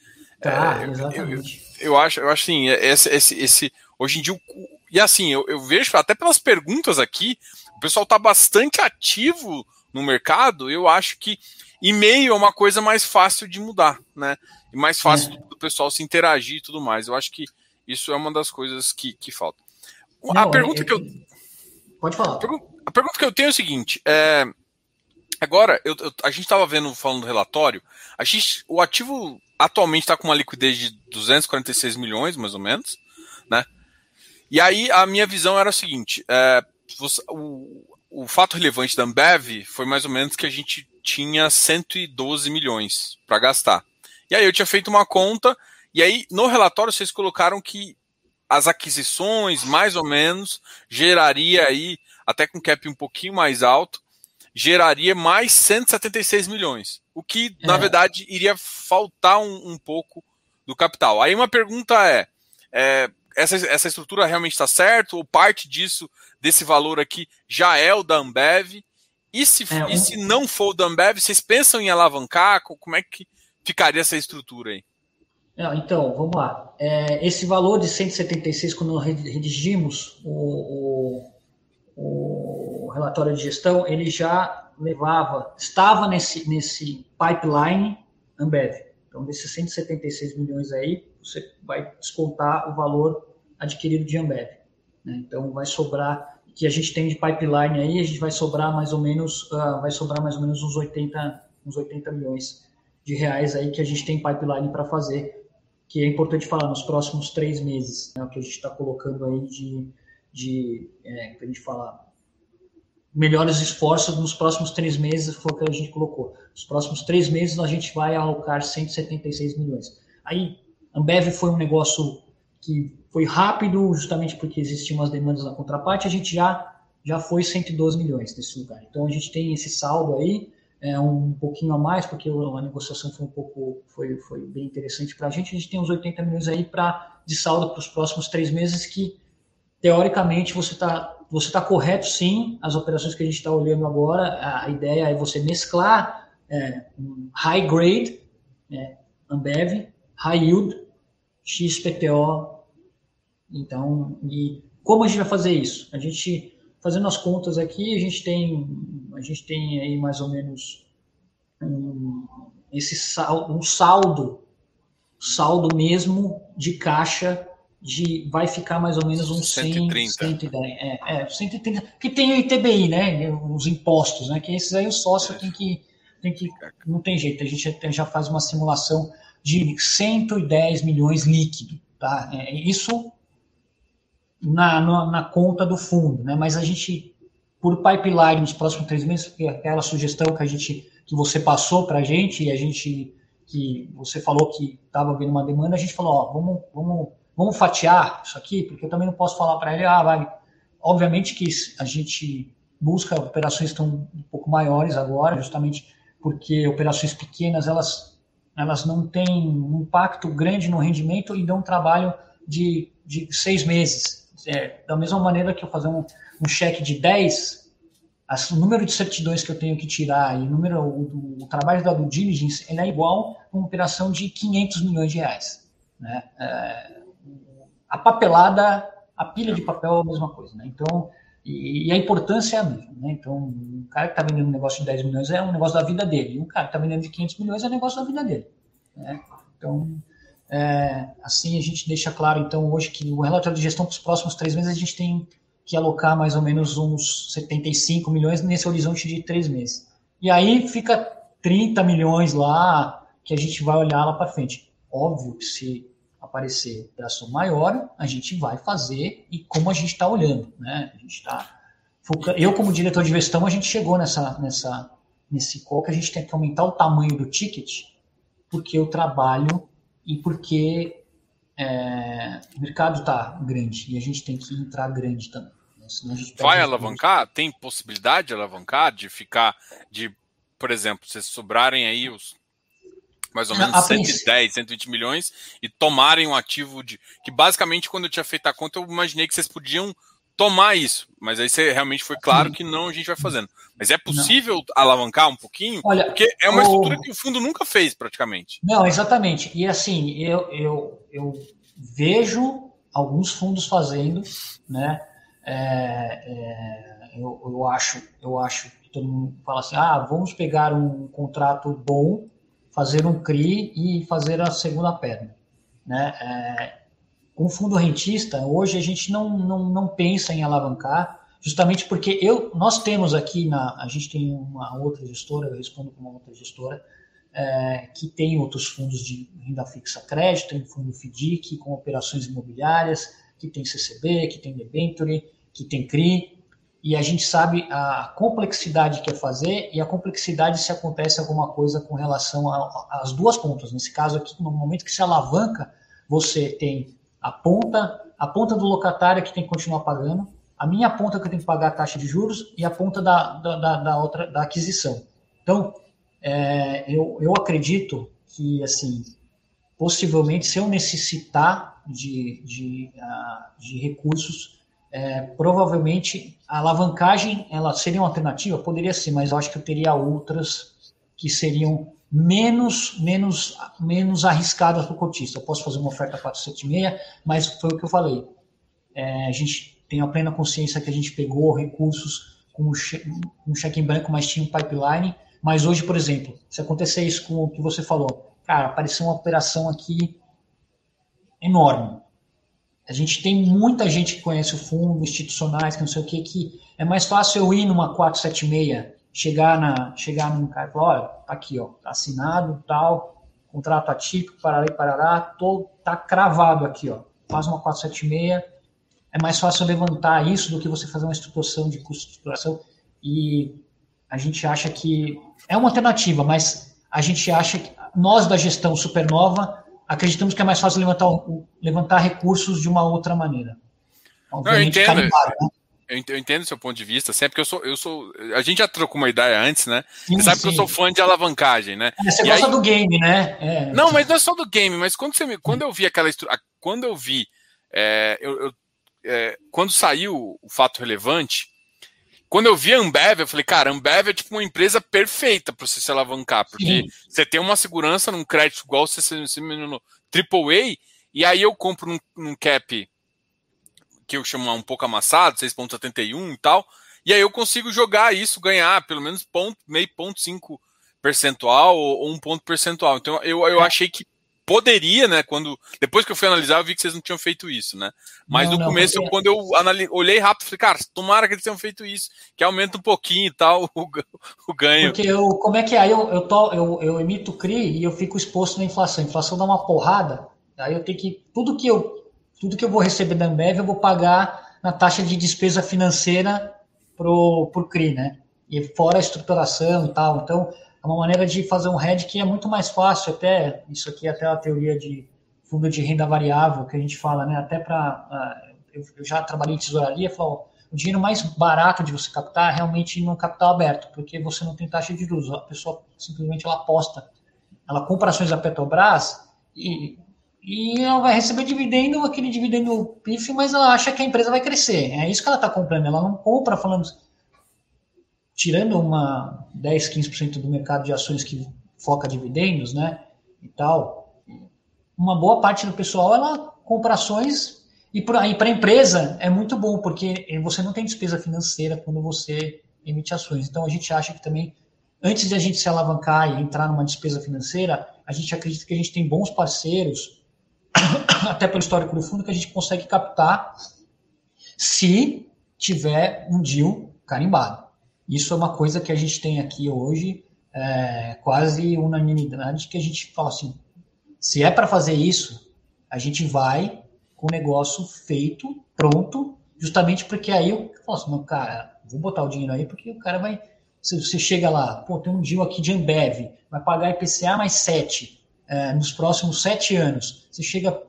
Tá, é, exatamente. Eu, eu, eu, acho, eu acho assim, esse, esse, esse hoje em dia, e assim, eu, eu vejo até pelas perguntas aqui, o pessoal tá bastante ativo no mercado, eu acho que e-mail é uma coisa mais fácil de mudar, né? E mais fácil é. do, do pessoal se interagir e tudo mais. Eu acho que isso é uma das coisas que, que falta. Não, a pergunta é, que eu. Pode falar. A pergunta, a pergunta, que eu tenho é o seguinte: é, agora, eu, a gente estava vendo, falando do relatório, a gente, o ativo atualmente está com uma liquidez de 246 milhões, mais ou menos, né? E aí a minha visão era o seguinte: é, o, o fato relevante da Ambev foi mais ou menos que a gente tinha 112 milhões para gastar. E aí eu tinha feito uma conta e aí, no relatório, vocês colocaram que as aquisições, mais ou menos, geraria aí, até com cap um pouquinho mais alto, geraria mais 176 milhões. O que, é. na verdade, iria faltar um, um, pouco do capital. Aí uma pergunta é, é essa, essa estrutura realmente está certa? Ou parte disso, desse valor aqui, já é o da Ambev? E se, é, e se não for o da Ambev, vocês pensam em alavancar? Como é que ficaria essa estrutura aí? Então, vamos lá. É, esse valor de 176, quando redigimos o, o, o, relatório de gestão, ele já levava, estava nesse, nesse pipeline Ambev. Então, desses 176 milhões aí, você vai descontar o valor adquirido de Ambev. Né? Então, vai sobrar, que a gente tem de pipeline aí, a gente vai sobrar mais ou menos, uh, vai sobrar mais ou menos uns 80, uns 80 milhões de reais aí que a gente tem pipeline para fazer que é importante falar nos próximos três meses, né, que a gente está colocando aí de, de é, a gente falar, melhores esforços nos próximos três meses foi o que a gente colocou. Nos próximos três meses a gente vai alocar 176 milhões. Aí, Ambev foi um negócio que foi rápido, justamente porque existiam umas demandas na contraparte, a gente já já foi 112 milhões nesse lugar. Então a gente tem esse saldo aí, é, um pouquinho a mais, porque a negociação foi um pouco, foi, foi bem interessante para a gente. A gente tem uns 80 milhões aí para de saldo para os próximos três meses, que teoricamente você está você tá correto sim, as operações que a gente está olhando agora, a ideia é você mesclar é, um high grade, é, Ambev, high yield, XPTO. Então, e como a gente vai fazer isso? A gente fazendo as contas aqui, a gente tem, a gente tem aí mais ou menos um, esse saldo, um saldo, saldo mesmo de caixa de vai ficar mais ou menos uns 130. 110, é, é, 130, que tem o ITBI, né, os impostos, né, que esses aí o sócio tem que tem que não tem jeito, a gente já faz uma simulação de 110 milhões líquido. Tá? É, isso na, na, na, conta do fundo, né? mas a gente, por pipeline nos próximos três meses, é aquela sugestão que a gente que você passou para a gente e a gente que você falou que estava vendo uma demanda, a gente falou, ó, vamos, vamos, vamos fatiar isso aqui, porque eu também não posso falar para ele, ah, vai. Obviamente que a gente busca operações estão um pouco maiores agora, justamente porque operações pequenas elas, elas não têm um impacto grande no rendimento e dão um trabalho de, de seis meses. É, da mesma maneira que eu fazer um, um cheque de 10, o número de certidões que eu tenho que tirar e o número o, o trabalho da due diligence ele é igual a uma operação de 500 milhões de reais. Né? É, a papelada, a pilha de papel é a mesma coisa. Né? Então, e, e, a importância é a mesma. Né? Então, um cara que está vendendo um negócio de 10 milhões é um negócio da vida dele. E um cara que está vendendo de 500 milhões é um negócio da vida dele. Né? Então, é, assim a gente deixa claro, então, hoje que o relatório de gestão para os próximos três meses a gente tem que alocar mais ou menos uns 75 milhões nesse horizonte de três meses. E aí fica 30 milhões lá que a gente vai olhar lá para frente. Óbvio que se aparecer operação maior, a gente vai fazer e como a gente está olhando, né? A gente está eu como diretor de gestão a gente chegou nessa nessa nesse qual que a gente tem que aumentar o tamanho do ticket porque eu trabalho e porque é, o mercado está grande e a gente tem que entrar grande também. Né? Vai alavancar? Tem possibilidade de alavancar, de ficar, de, por exemplo, se sobrarem aí os mais ou menos a 110, 120 milhões e tomarem um ativo de. Que basicamente, quando eu tinha feito a conta, eu imaginei que vocês podiam tomar isso. Mas aí você realmente foi claro que não a gente vai fazendo. Mas é possível não. alavancar um pouquinho? Olha, porque é uma o... estrutura que o fundo nunca fez, praticamente. Não, exatamente. E assim, eu, eu, eu vejo alguns fundos fazendo, né? É, é, eu, eu, acho, eu acho que todo mundo fala assim: ah, vamos pegar um contrato bom fazer um CRI e fazer a segunda perna. Né? É, com fundo rentista, hoje a gente não, não, não pensa em alavancar, justamente porque eu, nós temos aqui, na, a gente tem uma outra gestora, eu respondo com uma outra gestora, é, que tem outros fundos de renda fixa crédito, tem fundo FDIC com operações imobiliárias, que tem CCB, que tem debenture, que tem CRI, e a gente sabe a complexidade que é fazer e a complexidade se acontece alguma coisa com relação às duas pontas. Nesse caso aqui, no momento que se alavanca, você tem a ponta, a ponta do locatário que tem que continuar pagando, a minha ponta que eu tenho que pagar a taxa de juros e a ponta da, da, da outra da aquisição. Então, é, eu, eu acredito que assim possivelmente se eu necessitar de, de, uh, de recursos é, provavelmente a alavancagem ela seria uma alternativa? Poderia ser, mas eu acho que eu teria outras que seriam menos menos menos arriscadas para o cotista. Eu posso fazer uma oferta 476, mas foi o que eu falei. É, a gente tem a plena consciência que a gente pegou recursos com um cheque em branco, mas tinha um pipeline. Mas hoje, por exemplo, se acontecer isso com o que você falou, cara, apareceu uma operação aqui enorme a gente tem muita gente que conhece o fundo, institucionais, que não sei o que, que é mais fácil eu ir numa 476, chegar, na, chegar num cara e falar, olha, tá aqui, ó, tá assinado, tal, contrato atípico, parará e parará, tô, tá cravado aqui, ó, faz uma 476, é mais fácil levantar isso do que você fazer uma estruturação de custo de estruturação, e a gente acha que é uma alternativa, mas a gente acha que nós da gestão supernova acreditamos que é mais fácil levantar, levantar recursos de uma outra maneira. eu entendo. né? Eu entendo o seu ponto de vista, sempre que eu sou, eu sou. A gente já trocou uma ideia antes, né? Sim, Você sabe sim. que eu sou fã de alavancagem, né? É, você e gosta aí... do game, né? É. Não, mas não é só do game, mas quando, você me, quando eu vi aquela quando eu vi, é, eu, eu é, quando saiu o fato relevante, quando eu vi a Ambev, eu falei, cara, a Ambev é tipo uma empresa perfeita para você se alavancar, porque Sim. você tem uma segurança num crédito igual você se no AAA, e aí eu compro num, num cap que eu chamo um pouco amassado, 6.71 e tal, e aí eu consigo jogar isso, ganhar pelo menos ponto, meio ponto cinco percentual ou um ponto percentual. Então eu, eu é. achei que poderia, né? Quando depois que eu fui analisar, eu vi que vocês não tinham feito isso, né? Mas não, no não, começo, porque... quando eu anali... olhei rápido, falei, cara, tomara que eles tenham feito isso, que aumenta um pouquinho e tal o, o ganho. Porque eu, como é que é? Aí eu, eu, eu, eu emito CRI e eu fico exposto na inflação. A inflação dá uma porrada, aí eu tenho que tudo que eu tudo que eu vou receber da Ambev eu vou pagar na taxa de despesa financeira pro pro CRI, né? E fora a estruturação e tal. Então é uma maneira de fazer um hedge que é muito mais fácil, até isso aqui é até a teoria de fundo de renda variável que a gente fala, né? Até para eu, já trabalhei em tesouraria, falou o dinheiro mais barato de você captar é realmente no capital aberto, porque você não tem taxa de juros, a pessoa simplesmente ela aposta, ela compra ações da Petrobras e e ela vai receber dividendo, aquele dividendo pífio, mas ela acha que a empresa vai crescer. É isso que ela está comprando. Ela não compra falando tirando uma 10, 15% do mercado de ações que foca dividendos, né, e tal, uma boa parte do pessoal ela compra ações e para a empresa é muito bom porque você não tem despesa financeira quando você emite ações. Então a gente acha que também antes de a gente se alavancar e entrar numa despesa financeira, a gente acredita que a gente tem bons parceiros, até pelo histórico do fundo, que a gente consegue captar se tiver um deal carimbado. Isso é uma coisa que a gente tem aqui hoje, é, quase unanimidade, que a gente fala assim, se é para fazer isso, a gente vai com o negócio feito, pronto, justamente porque aí eu falo assim, não, cara, vou botar o dinheiro aí, porque o cara vai. Se você chega lá, pô, tem um deal aqui de Ambev, vai pagar IPCA mais 7 é, nos próximos 7 anos. Você chega.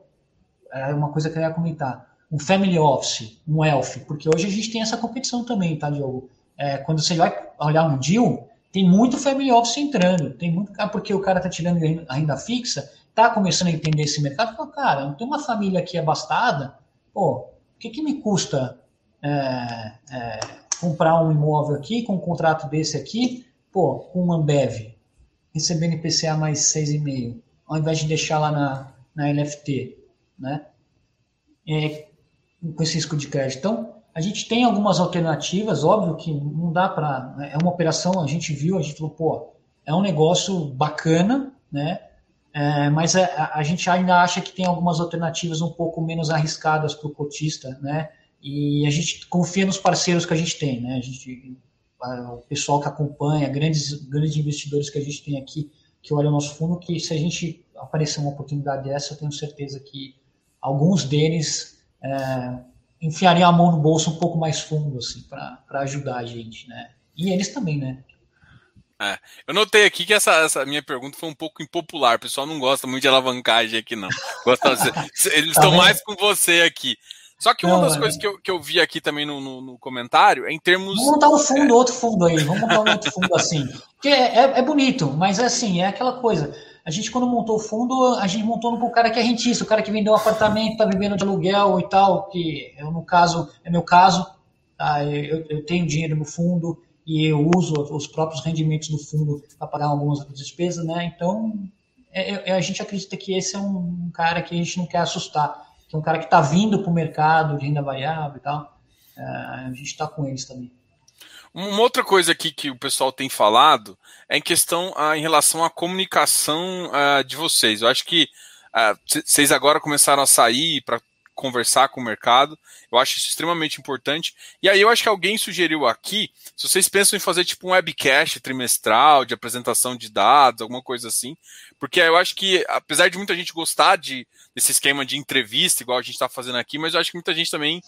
É uma coisa que eu ia comentar. Um family office, um elf, porque hoje a gente tem essa competição também, tá, Diogo? é, quando você vai olhar um deal, tem muito family office entrando, tem muito, ah, porque o cara tá tirando a renda fixa, tá começando a entender esse mercado, fala, cara, tem uma família aqui abastada, pô, o que que me custa é, é, comprar um imóvel aqui, com um contrato desse aqui, pô, com uma Ambev, recebendo IPCA mais 6,5, ao invés de deixar lá na, na LFT, né? É, com esse risco de crédito. Então, a gente tem algumas alternativas, óbvio que não dá para. Né, é uma operação, a gente viu, a gente falou, pô, é um negócio bacana, né? É, mas a, a, gente ainda acha que tem algumas alternativas um pouco menos arriscadas para o cotista, né? E a gente confia nos parceiros que a gente tem, né? A gente, o pessoal que acompanha, grandes, grandes investidores que a gente tem aqui, que olham o nosso fundo, que se a gente aparecer uma oportunidade dessa, eu tenho certeza que alguns deles é, enfiaria a mão no bolso um pouco mais fundo, assim, para ajudar a gente, né? E eles também, né? É, eu notei aqui que essa, essa, minha pergunta foi um pouco impopular. O pessoal não gosta muito de alavancagem aqui, não. Gosta, eles tá estão mais com você aqui. Só que uma não, das é. coisas que eu, que eu vi aqui também no, no, no comentário é em termos. Vamos montar um fundo, é... outro fundo aí. Vamos montar um outro fundo assim. Porque é, é, é bonito, mas é assim, é aquela coisa. A gente, quando montou o fundo, a gente montou para o cara que é rentista, o cara que vendeu um apartamento, está vivendo de aluguel e tal, que eu, no caso, é meu caso, tá? eu, eu tenho dinheiro no fundo e eu uso os próprios rendimentos do fundo para pagar algumas despesas, né? Então, é, é, a gente acredita que esse é um cara que a gente não quer assustar, que é um cara que está vindo para o mercado de renda variável e tal. É, a gente está com eles também. Uma outra coisa aqui que o pessoal tem falado é em questão ah, em relação à comunicação ah, de vocês. Eu acho que ah, vocês agora começaram a sair para conversar com o mercado. Eu acho isso extremamente importante. E aí eu acho que alguém sugeriu aqui, se vocês pensam em fazer tipo um webcast trimestral de apresentação de dados, alguma coisa assim, porque eu acho que apesar de muita gente gostar de, desse esquema de entrevista, igual a gente está fazendo aqui, mas eu acho que muita gente também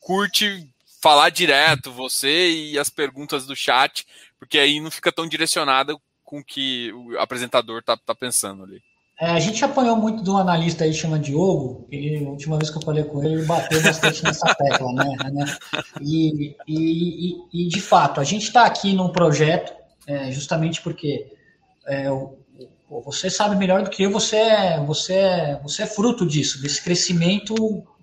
curte falar direto você e as perguntas do chat, porque aí não fica tão direcionada com o que o apresentador tá, tá pensando ali. É, a gente apanhou muito de um analista aí chama Diogo, ele, a última vez que eu falei com ele, ele bateu bastante nessa tecla, né? né? E, e, e, e, de fato, a gente está aqui num projeto, é, justamente porque é, o, você sabe melhor do que eu, você é, você, é, você é fruto disso, desse crescimento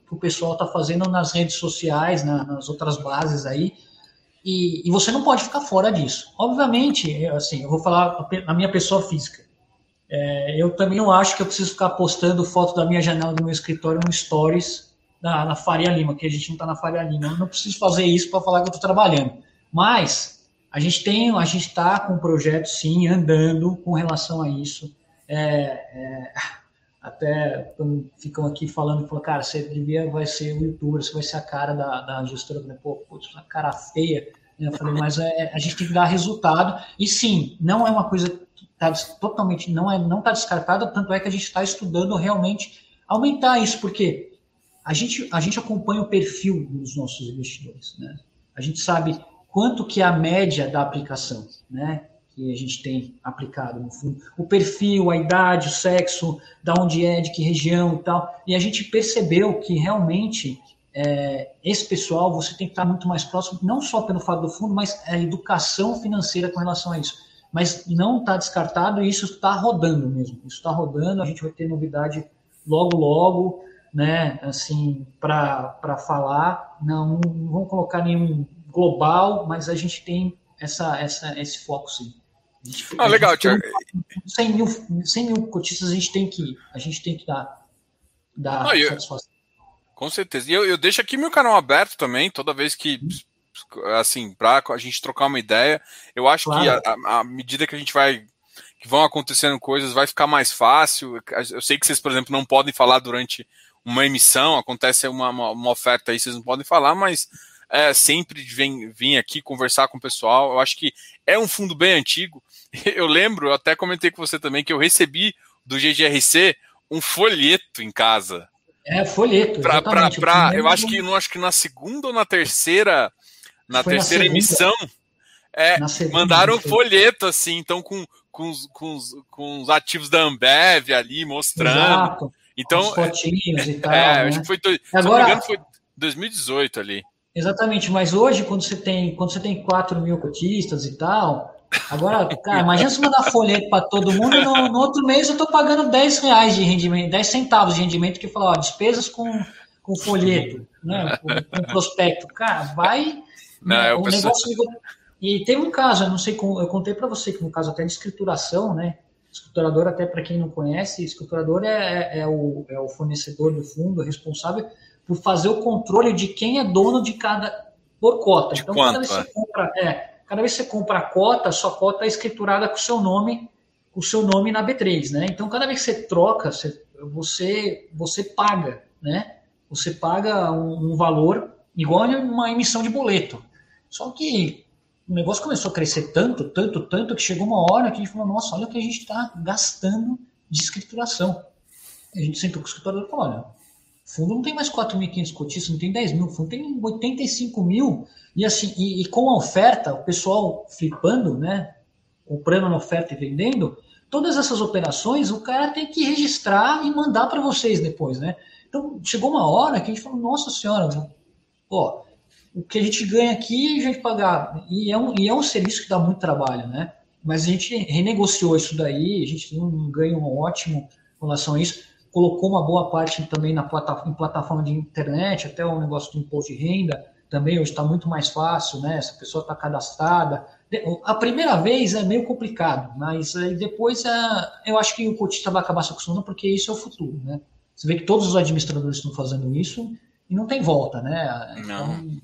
que o pessoal está fazendo nas redes sociais, na, nas outras bases aí, e, e, você não pode ficar fora disso. Obviamente, assim, eu vou falar a minha pessoa física. É, eu também não acho que eu preciso ficar postando foto da minha janela do meu escritório no Stories na, na Faria Lima, que a gente não está na Faria Lima. Eu não preciso fazer isso para falar que eu estou trabalhando. Mas a gente tem, a gente está com um projeto sim andando com relação a isso. É, é, até ficam aqui falando, falam, cara, você devia, vai ser o youtuber, você vai ser a cara da, da gestora. Falei, pô, putz, uma cara feia. Eu falei, mas é, a gente tem que dar resultado. E sim, não é uma coisa está totalmente, não é, não está descartada, tanto é que a gente está estudando realmente aumentar isso, porque a gente, a gente acompanha o perfil dos nossos investidores, né? A gente sabe quanto que é a média da aplicação, né? que a gente tem aplicado no fundo, o perfil, a idade, o sexo, da onde é, de que região e tal. E a gente percebeu que realmente é, esse pessoal você tem que estar muito mais próximo, não só pelo fato do fundo, mas a educação financeira com relação a isso. Mas não está descartado e isso está rodando mesmo. Isso está rodando, a gente vai ter novidade logo, logo, né? Assim, para falar. Não, não vamos colocar nenhum global, mas a gente tem essa, essa, esse foco sim. Ah, legal, Tiago. 100 mil, 100 mil cotistas a gente tem que, a gente tem que dar, dar ah, eu, satisfação. Com certeza. E eu, eu deixo aqui meu canal aberto também, toda vez que, assim, para a gente trocar uma ideia. Eu acho claro. que à medida que a gente vai que vão acontecendo coisas, vai ficar mais fácil. Eu sei que vocês, por exemplo, não podem falar durante uma emissão, acontece uma, uma, uma oferta aí, vocês não podem falar, mas é, sempre vem, vim aqui conversar com o pessoal. Eu acho que é um fundo bem antigo. Eu lembro, eu até comentei com você também, que eu recebi do GGRC um folheto em casa. É, folheto. Pra, pra, pra, eu acho que, não acho que na segunda ou na terceira, na Foi terceira na emissão, é, mandaram um folheto, assim, então com, com, os, com, os, com os ativos da Ambev ali mostrando. Exato. Então, os fotinhos e tal. É, né? acho que foi, Agora, se não me engano, foi 2018 ali. Exatamente, mas hoje, quando você tem, quando você tem 4 mil cotistas e tal, agora, cara, imagina se mandar folheto para todo mundo, no, no, outro mês eu estou pagando 10 reais de rendimento, 10 centavos de rendimento, que fala, ó, despesas com, com folheto, né, com, com prospecto. Cara, vai. Né, o negócio. E tem um caso, eu não sei, eu contei para você que no caso até de escrituração, né? Escriturador, até para quem não conhece, escriturador é, é, é, o, é o fornecedor do fundo, responsável por fazer o controle de quem é dono de cada por cota. De então, quanto, cada vez, é? Você compra, é, cada vez que você compra a cota, sua cota é escriturada com o seu nome, com o seu nome na B3, né? Então, cada vez que você troca, você, você, você paga, né? Você paga um, um valor igual a uma emissão de boleto. Só que o negócio começou a crescer tanto, tanto, tanto, que chegou uma hora que a gente falou, nossa, olha o que a gente está gastando de escrituração. A gente sentou com o escritório e falou, olha, o fundo não tem mais 4.500 cotistas, não tem 10 mil, o fundo tem 85 mil. E assim, e, e, com a oferta, o pessoal flipando, né? Comprando na oferta e vendendo, todas essas operações o cara tem que registrar e mandar para vocês depois, né? Então chegou uma hora que a gente falou, nossa senhora, ó, o que a gente ganha aqui a gente pagar. E é um, e é um serviço que dá muito trabalho, né? Mas a gente renegociou isso daí, a gente tem um ganho ótimo com relação a isso colocou uma boa parte também na plataforma, em plataforma de internet, até o negócio do imposto de renda, também hoje está muito mais fácil, né? Essa pessoa está cadastrada. A primeira vez é meio complicado, mas depois é, eu acho que o cotista vai acabar se acostumando, porque isso é o futuro, né? Você vê que todos os administradores estão fazendo isso e não tem volta, né? Então, não.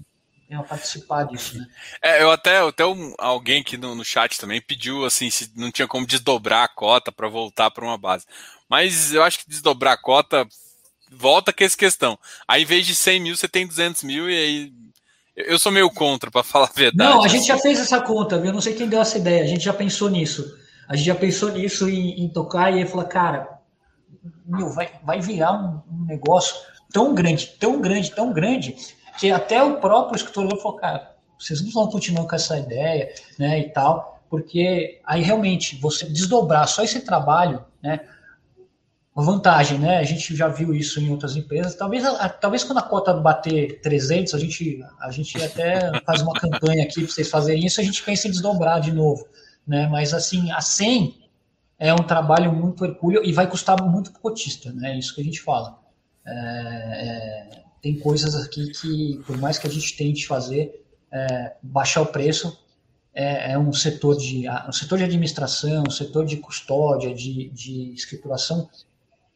A participar disso, né? É, eu até, até um, alguém aqui no, no chat também pediu assim se não tinha como desdobrar a cota para voltar para uma base. Mas eu acho que desdobrar a cota volta com essa questão. Aí, em vez de 100 mil, você tem 200 mil e aí. Eu sou meio contra, para falar a verdade. Não, a gente já fez essa conta, viu? Eu não sei quem deu essa ideia. A gente já pensou nisso. A gente já pensou nisso em, em tocar e aí falou, cara, meu, vai, vai virar um, um, negócio tão grande, tão grande, tão grande, que até o próprio escritor falou, cara, vocês não vão continuar com essa ideia, né, e tal, porque aí realmente você desdobrar só esse trabalho, né, uma vantagem, né? A gente já viu isso em outras empresas. Talvez, talvez quando a cota bater 300, a gente, a gente até faz uma campanha aqui para vocês fazerem isso, a gente pensa em desdobrar de novo, né? Mas assim, a 100 é um trabalho muito hercúleo e vai custar muito para o cotista, né? É isso que a gente fala. É, é, tem coisas aqui que, por mais que a gente tente fazer, é, baixar o preço, é, é, um setor de um setor de administração, um setor de custódia, de, de escrituração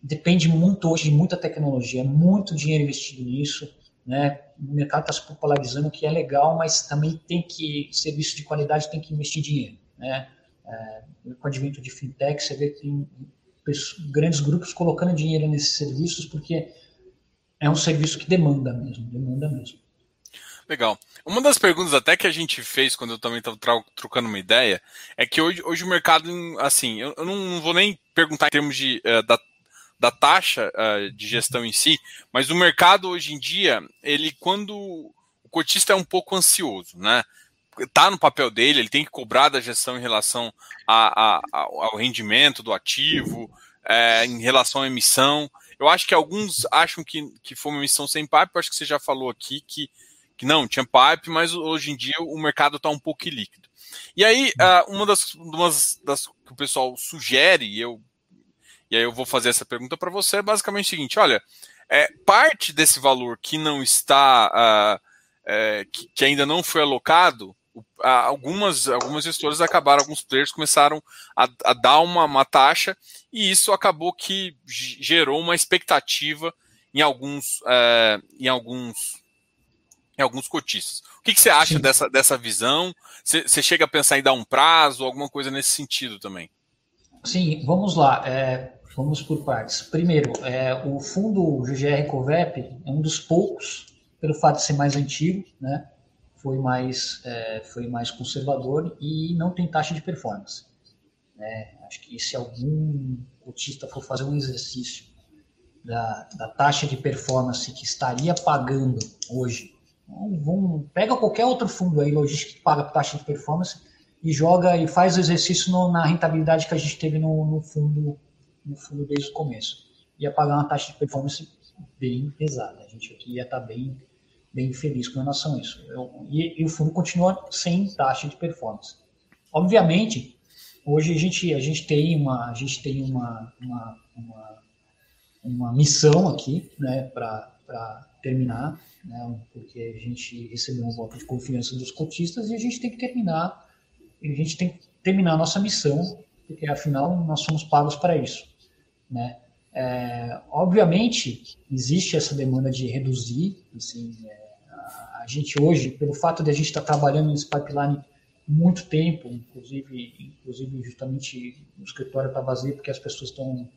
depende muito hoje de muita tecnologia, muito dinheiro investido nisso, né? O mercado está se popularizando, que é legal, mas também tem que, serviço de qualidade tem que investir dinheiro, né? É, com o advento de fintech, você vê que tem grandes grupos colocando dinheiro nesses serviços, porque é um serviço que demanda mesmo, demanda mesmo. Legal. Uma das perguntas até que a gente fez quando eu também estava trocando uma ideia é que hoje, hoje o mercado, assim, eu, eu não, vou nem perguntar em termos de, uh, da, da taxa uh, de gestão em si, mas o mercado hoje em dia, ele quando o cotista é um pouco ansioso, né? Tá no papel dele, ele tem que cobrar da gestão em relação a, a, ao rendimento do ativo, é, em relação à emissão. Eu acho que alguns acham que, que foi uma emissão sem pipe, eu acho que você já falou aqui que que não, tinha pipe, mas hoje em dia o mercado está um pouco líquido. E aí, uh, uma das, umas das que o pessoal sugere, e, eu, e aí eu vou fazer essa pergunta para você, é basicamente o seguinte: olha, é, parte desse valor que não está, uh, é, que, que, ainda não foi alocado, algumas, algumas gestoras acabaram, alguns players começaram a, a dar uma, uma taxa, e isso acabou que gerou uma expectativa em alguns, uh, em alguns em alguns cotistas. O que, que você acha dessa, dessa visão? Você, você, chega a pensar em dar um prazo, alguma coisa nesse sentido também? Sim, vamos lá. É, vamos por partes. Primeiro, é, o fundo GGR Covep é um dos poucos, pelo fato de ser mais antigo, né? Foi mais, é, foi mais conservador e não tem taxa de performance. Né? Acho que se algum cotista for fazer um exercício da, da taxa de performance que estaria pagando hoje Vamos, pega qualquer outro fundo aí, logística que paga taxa de performance e joga e faz o exercício no, na rentabilidade que a gente teve no, no, fundo no fundo desde o começo. Ia pagar uma taxa de performance bem pesada. A gente aqui ia estar tá bem, bem feliz com relação a isso. Eu, e, e, o fundo continua sem taxa de performance. Obviamente, hoje a gente, a gente tem uma, a gente tem uma, uma, uma, uma missão aqui né, para terminar né, porque a gente recebeu um voto de confiança dos cotistas e a gente tem que terminar, a gente tem que terminar a nossa missão, porque afinal nós somos pagos para isso, né? É, obviamente existe essa demanda de reduzir, assim, é, a, gente hoje, pelo fato de a gente estar tá trabalhando nesse pipeline muito tempo, inclusive, inclusive justamente o escritório está vazio porque as pessoas estão,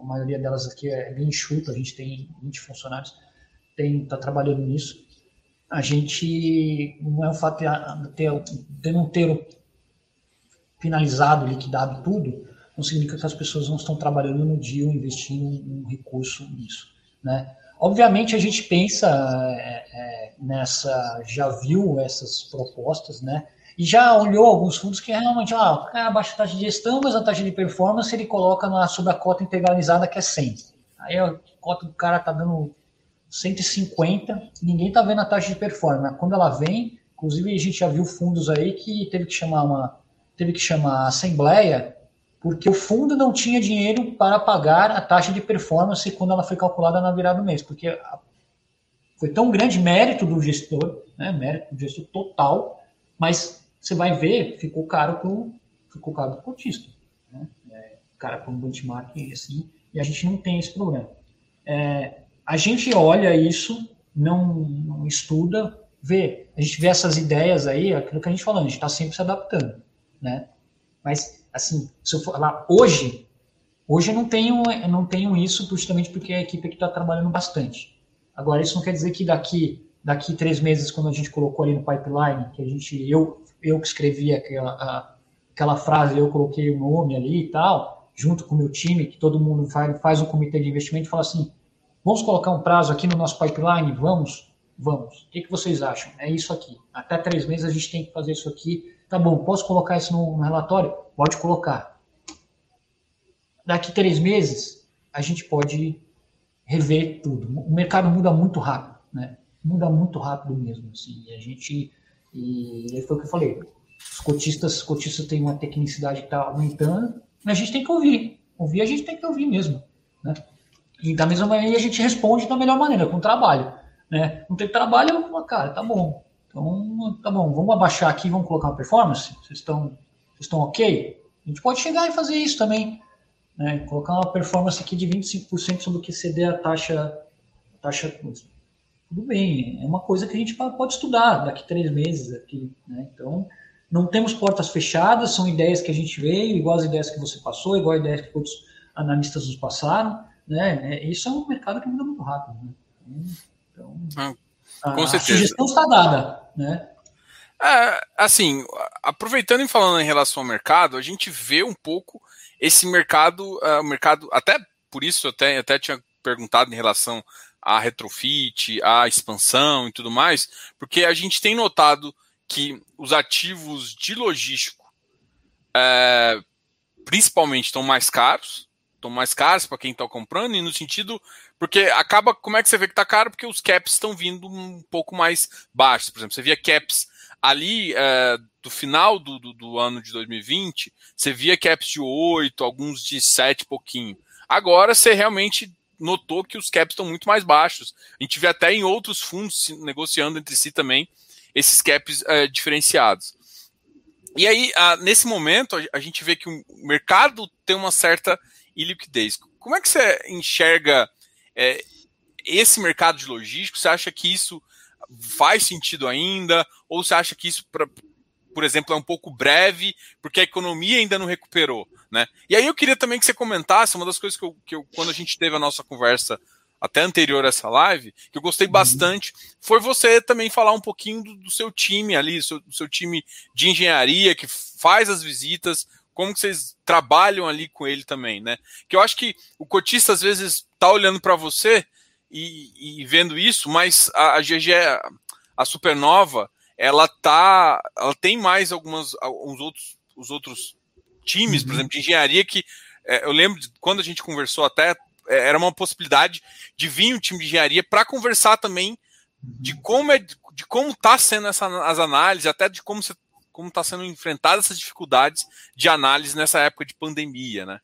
a maioria delas aqui é bem enxuta, a gente tem 20 funcionários, tem está trabalhando nisso. A gente não é o fato de, ter, de não ter finalizado, liquidado tudo, não significa que as pessoas não estão trabalhando no dia ou investindo um recurso nisso, né? Obviamente a gente pensa é, é, nessa, já viu essas propostas, né? E já olhou alguns fundos que realmente, ah, cara baixa a taxa de gestão, mas a taxa de performance ele coloca na, sobre a cota integralizada que é 100. Aí a cota do cara tá dando 150, ninguém está vendo a taxa de performance. Quando ela vem, inclusive a gente já viu fundos aí que teve que chamar uma teve que chamar a assembleia porque o fundo não tinha dinheiro para pagar a taxa de performance quando ela foi calculada na virada do mês, porque foi tão grande mérito do gestor, né, mérito do gestor total, mas você vai ver, ficou caro pro ficou caro pro cotista, né? É, cara para um benchmark assim, e a gente não tem esse problema. É, a gente olha isso, não, não, estuda, vê. A gente vê essas ideias aí, aquilo que a gente falou, a gente está sempre se adaptando, né? Mas, assim, se eu falar hoje, hoje eu não tenho, eu não tenho isso justamente porque a equipe aqui está trabalhando bastante. Agora, isso não quer dizer que daqui, daqui três meses, quando a gente colocou ali no pipeline, que a gente, eu, eu que escrevi aquela, a, aquela frase, eu coloquei o nome ali e tal, junto com o meu time, que todo mundo faz, faz um comitê de investimento e fala assim, Vamos colocar um prazo aqui no nosso pipeline? Vamos? Vamos. O que, que vocês acham? É isso aqui. Até três meses a gente tem que fazer isso aqui. Tá bom, posso colocar isso no, no relatório? Pode colocar. Daqui três meses, a gente pode rever tudo. O mercado muda muito rápido, né? Muda muito rápido mesmo. Assim, e a gente. E foi o que eu falei. Os cotistas, os cotistas têm uma tecnicidade que está aumentando, mas a gente tem que ouvir. Ouvir a gente tem que ouvir mesmo. Né? E da mesma maneira a gente responde da melhor maneira, com trabalho. Né? Não tem trabalho, cara, tá bom. Então, tá bom, vamos abaixar aqui, vamos colocar uma performance? Vocês estão, vocês estão ok? A gente pode chegar e fazer isso também. Né? Colocar uma performance aqui de 25% sobre o que ceder a taxa, a taxa tudo bem, é uma coisa que a gente pode estudar daqui três meses aqui, né? Então, não temos portas fechadas, são ideias que a gente veio, igual as ideias que você passou, igual as ideias que outros analistas nos passaram, né? É, isso é um mercado que muda muito rápido, né? Então, ah, com a, certeza. a sugestão está dada, né? É, assim, aproveitando e falando em relação ao mercado, a gente vê um pouco esse mercado, uh, mercado até por isso até, até tinha perguntado em relação à retrofit, à expansão e tudo mais, porque a gente tem notado que os ativos de logístico é, principalmente estão mais caros, estão mais caros para quem está comprando, e no sentido. Porque acaba. Como é que você vê que está caro? Porque os caps estão vindo um pouco mais baixos. Por exemplo, você via caps ali é, do final do, do, do, ano de 2020, você via caps de 8, alguns de 7 pouquinho. Agora você realmente notou que os caps estão muito mais baixos. A gente vê até em outros fundos negociando entre si também esses caps é, diferenciados. E aí, nesse momento, a gente vê que o mercado tem uma certa iliquidez. Como é que você enxerga é, esse mercado de logística? Você acha que isso faz sentido ainda? Ou você acha que isso, pra, por exemplo, é um pouco breve, porque a economia ainda não recuperou? Né? E aí eu queria também que você comentasse uma das coisas que eu, que eu quando a gente teve a nossa conversa até anterior a essa live, que eu gostei uhum. bastante, foi você também falar um pouquinho do, do seu time ali, do seu, do seu, time de engenharia que faz as visitas, como que vocês trabalham ali com ele também, né? Que eu acho que o cotista às vezes tá olhando para você e, e, vendo isso, mas a, a GG, a Supernova, ela tá, ela tem mais algumas, alguns outros, os outros times, uhum. por exemplo, de engenharia que é, eu lembro de, quando a gente conversou até é, era uma possibilidade de vir um time de engenharia para conversar também de como é de como está sendo essa, as análises, até de como você como está sendo enfrentadas essas dificuldades de análise nessa época de pandemia, né?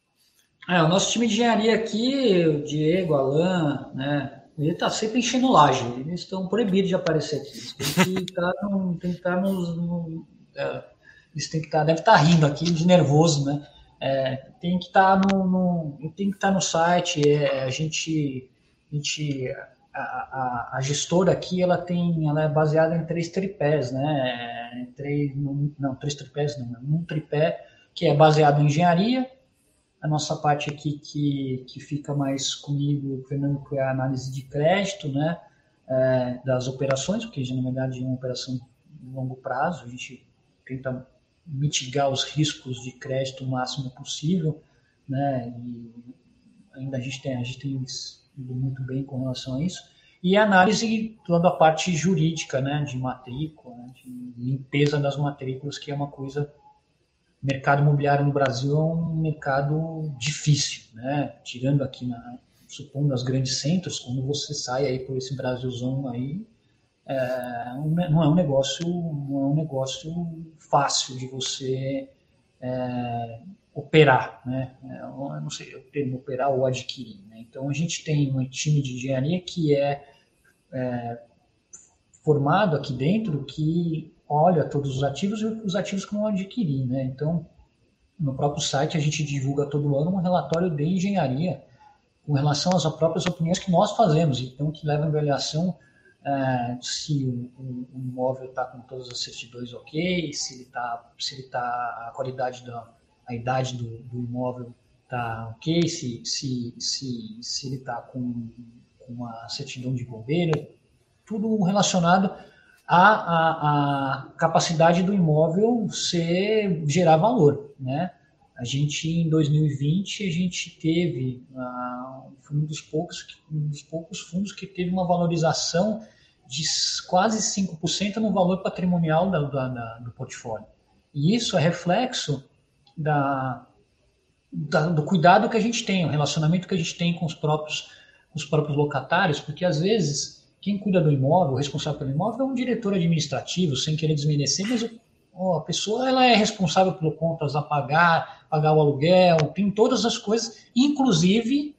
É, o nosso time de engenharia aqui, o Diego, Alan, né? Ele está sempre enchendo laje. Eles estão proibidos de aparecer aqui. Têm que estar tá tem que estar tá nos, no, é, eles têm que estar, tá, deve estar rindo aqui de nervoso, né? É, tem que estar no, no, tem que estar no site. É, a gente, a, gente a, a, gestora aqui ela tem, ela é baseada em três tripés, né? Três, não, três tripés não, um tripé que é baseado em engenharia. A nossa parte aqui que, que fica mais comigo, Fernando, que é a análise de crédito, né? É, das operações, porque na verdade é uma operação de longo prazo, a gente tenta mitigar os riscos de crédito o máximo possível, né? E ainda a gente tem, a gente tem ido muito bem com relação a isso. E análise toda a parte jurídica, né, de matrícula, né, de limpeza das matrículas, que é uma coisa mercado imobiliário no Brasil é um mercado difícil, né? Tirando aqui na supondo as grandes centros, quando você sai aí por esse Brasilzão aí, é, não é um negócio não é um negócio fácil de você é, operar, né? É, eu não sei o termo operar ou adquirir. Né? Então a gente tem um time de engenharia que é, é, formado aqui dentro que olha todos os ativos e os ativos que vão adquirir, né? Então no próprio site a gente divulga todo ano um relatório de engenharia com relação às próprias opiniões que nós fazemos, então que leva em avaliação é, se o, o, o imóvel está com todas as certidões ok, se ele está, se ele tá, a qualidade da, a idade do, do imóvel está ok, se, se, se, se ele está com, com certidão de bombeiro, tudo relacionado à, à, à, capacidade do imóvel ser, gerar valor, né? A gente, em 2020, a gente teve uh, um, dos poucos, um dos poucos fundos que teve uma valorização de quase 5% no valor patrimonial da, da, da, do portfólio. E isso é reflexo da, do cuidado que a gente tem, o relacionamento que a gente tem com os próprios, os próprios locatários, porque às vezes quem cuida do imóvel, o responsável pelo imóvel, é um diretor administrativo, sem querer desmerecer, mas a pessoa ela é responsável por contas a pagar, pagar o aluguel, tem todas as coisas, inclusive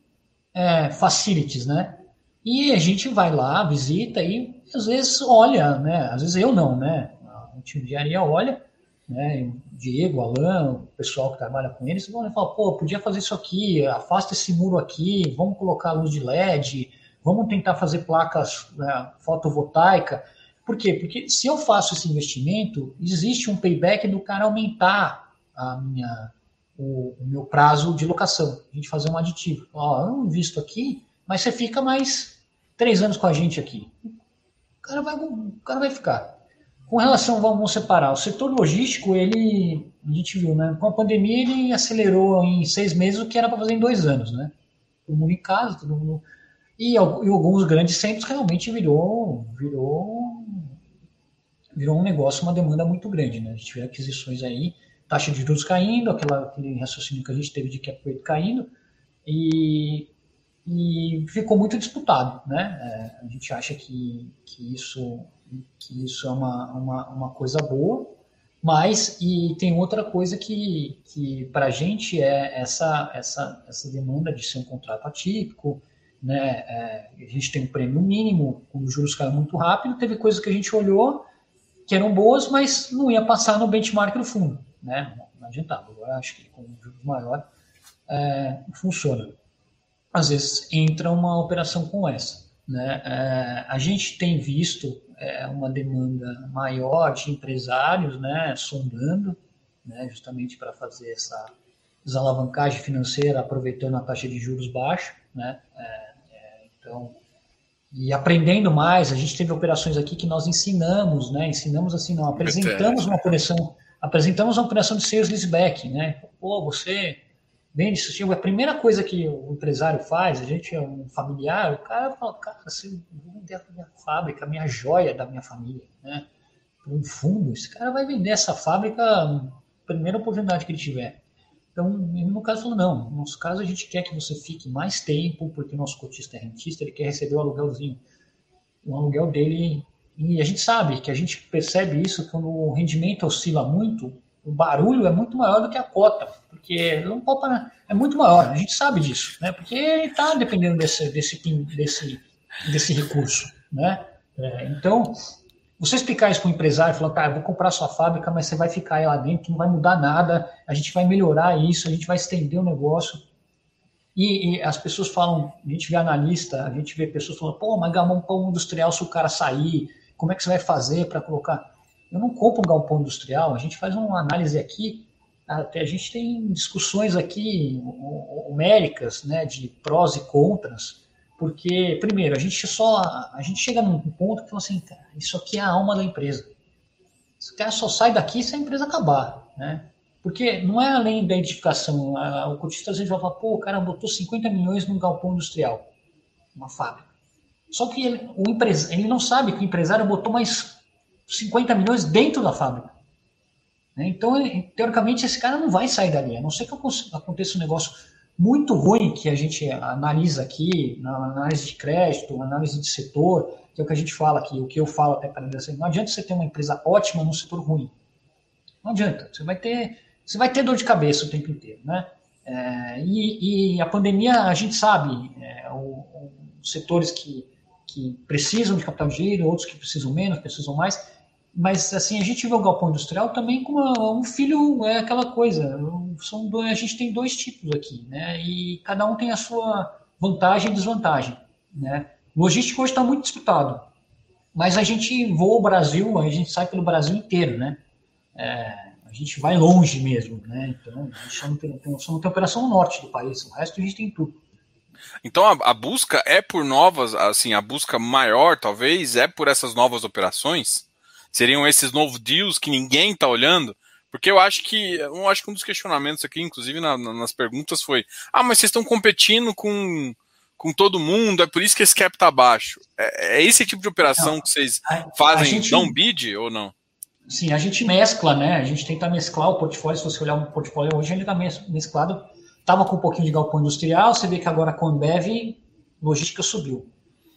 é, facilities, né? E a gente vai lá, visita e às vezes olha, né? Às vezes eu não, né? O time de engenharia olha, né? Diego, Alan, o pessoal que trabalha com eles, vão falar, pô, podia fazer isso aqui, afasta esse muro aqui, vamos colocar luz de LED, vamos tentar fazer placas né, fotovoltaica. Por quê? Porque se eu faço esse investimento, existe um payback do cara aumentar a minha, o, o, meu prazo de locação, a gente fazer um aditivo. Ó, eu invisto aqui, mas você fica mais três anos com a gente aqui. O cara vai, o cara vai ficar. Com relação, vamos separar, o setor logístico, ele, a gente viu, né? Com a pandemia, ele acelerou em seis meses o que era para fazer em dois anos, né? Todo mundo em casa, todo mundo. E, e alguns grandes centros realmente virou, virou, virou um negócio, uma demanda muito grande, né? A gente vê aquisições aí, taxa de juros caindo, aquela, aquele raciocínio que a gente teve de cap rate caindo, e, e ficou muito disputado, né? É, a gente acha que, que isso que isso é uma, uma, uma coisa boa, mas e tem outra coisa que, que para a gente é essa, essa, essa demanda de ser um contrato atípico, né? É, a gente tem um prêmio mínimo, quando os juros caem muito rápido, teve coisas que a gente olhou que eram boas, mas não ia passar no benchmark do fundo, né? Não adiantava. Agora acho que com juros maior é, funciona. Às vezes entra uma operação com essa. Né? É, a gente tem visto é, uma demanda maior de empresários né, sondando, né, justamente para fazer essa desalavancagem financeira, aproveitando a taxa de juros baixa. Né? É, é, então, e aprendendo mais, a gente teve operações aqui que nós ensinamos, né? ensinamos assim, não, apresentamos uma operação, apresentamos uma operação de sales leaseback, né? Pô, você vende isso, a primeira coisa que o empresário faz, a gente é um familiar, o cara fala, cara, se vou vender a minha fábrica, a minha joia da minha família, né? um fundo, esse cara vai vender essa fábrica primeira oportunidade que ele tiver. Então, no caso, falou, não, no nosso caso a gente quer que você fique mais tempo, porque o nosso cotista é rentista, ele quer receber o aluguelzinho. O aluguel dele, e a gente sabe que a gente percebe isso quando o rendimento oscila muito, o barulho é muito maior do que a cota, porque não poupa, é muito maior, a gente sabe disso, né? Porque está dependendo desse, desse, desse, desse recurso, né? É, então, você explicar isso para o empresário, falando, cara, eu vou comprar sua fábrica, mas você vai ficar lá dentro, não vai mudar nada, a gente vai melhorar isso, a gente vai estender o negócio. E, e as pessoas falam, a gente vê analista, a gente vê pessoas falando, pô, mas galpão industrial, se o cara sair, como é que você vai fazer para colocar? Eu não compro um galpão industrial, a gente faz uma análise aqui, até a gente tem discussões aqui numéricas, né, de prós e contras, porque primeiro a gente só a gente chega num ponto que fala assim, isso aqui é a alma da empresa. Esse cara só sai daqui se a empresa acabar, né? Porque não é além da identificação. o cotista às vezes vai falar, pô, o cara botou 50 milhões num galpão industrial, uma fábrica. Só que ele, o empresa, ele não sabe que o empresário botou mais 50 milhões dentro da fábrica. Né? Então, teoricamente, esse cara não vai sair dali, a não ser que aconteça um negócio muito ruim que a gente analisa aqui, na análise de crédito, na análise de setor, que é o que a gente fala aqui, o que eu falo até para assim, não adianta você ter uma empresa ótima num setor ruim. Não adianta, você vai ter, você vai ter dor de cabeça o tempo inteiro, né? É, e, e, a pandemia, a gente sabe, é, o, os setores que, que precisam de capital de giro, outros que precisam menos, precisam mais, mas assim a gente vê o galpão industrial também como um filho é aquela coisa são dois, a gente tem dois tipos aqui né? E cada um tem a sua vantagem e desvantagem né? Logística hoje está muito disputado mas a gente voa o Brasil a gente sai pelo Brasil inteiro né? É, a gente vai longe mesmo né? Então a gente só não tem, só não tem operação no norte do país o resto a gente tem tudo então a, a busca é por novas assim a busca maior talvez é por essas novas operações seriam esses novos deals que ninguém está olhando? Porque eu acho que eu acho que um dos questionamentos aqui, inclusive na, na, nas perguntas, foi: ah, mas vocês estão competindo com, com todo mundo, é por isso que esse cap está baixo. É, é, esse tipo de operação não, que vocês a, fazem, a gente, não bid ou não? Sim, a gente mescla, né? A gente tenta mesclar o portfólio. Se você olhar o portfólio hoje, ele está mesclado. Estava com um pouquinho de galpão industrial, você vê que agora com a Ambev, logística subiu.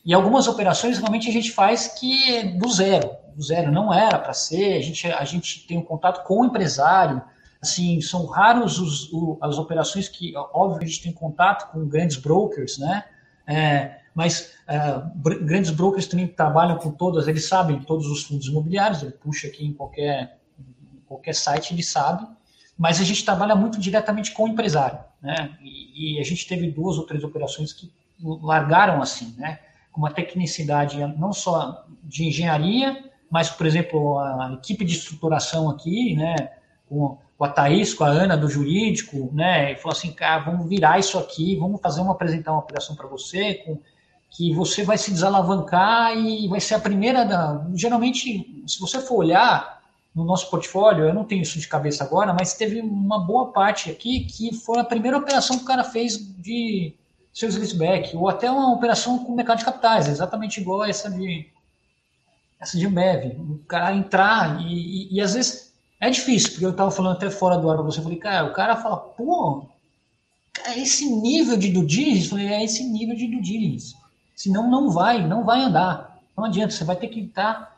E algumas operações realmente a gente faz que é do zero. Do zero, não era para ser, a gente, a gente tem um contato com o empresário, assim, são raros os, o, as operações que, óbvio, a gente tem contato com grandes brokers, né, é, mas é, grandes brokers também trabalham com todas, eles sabem todos os fundos imobiliários, ele puxa aqui em qualquer, em qualquer site, ele sabe, mas a gente trabalha muito diretamente com o empresário, né, e, e a gente teve duas ou três operações que largaram assim, né, com uma tecnicidade não só de engenharia, mas, por exemplo, a equipe de estruturação aqui, né, com, com a Thaís, com a Ana do jurídico, né? E falou assim, cara, vamos virar isso aqui, vamos fazer uma apresentar uma operação para você, com, que você vai se desalavancar e vai ser a primeira da. Geralmente, se você for olhar no nosso portfólio, eu não tenho isso de cabeça agora, mas teve uma boa parte aqui que foi a primeira operação que o cara fez de seus leaseback, ou até uma operação com mercado de capitais, exatamente igual a essa de essa de Ambev. O cara entrar e, e, e às vezes é difícil, porque eu estava falando até fora do ar para você, eu falei, cara, o cara fala, pô, é esse nível de due diligence, eu falei, é esse nível de due diligence. Senão não vai, não vai andar. Não adianta, você vai ter que estar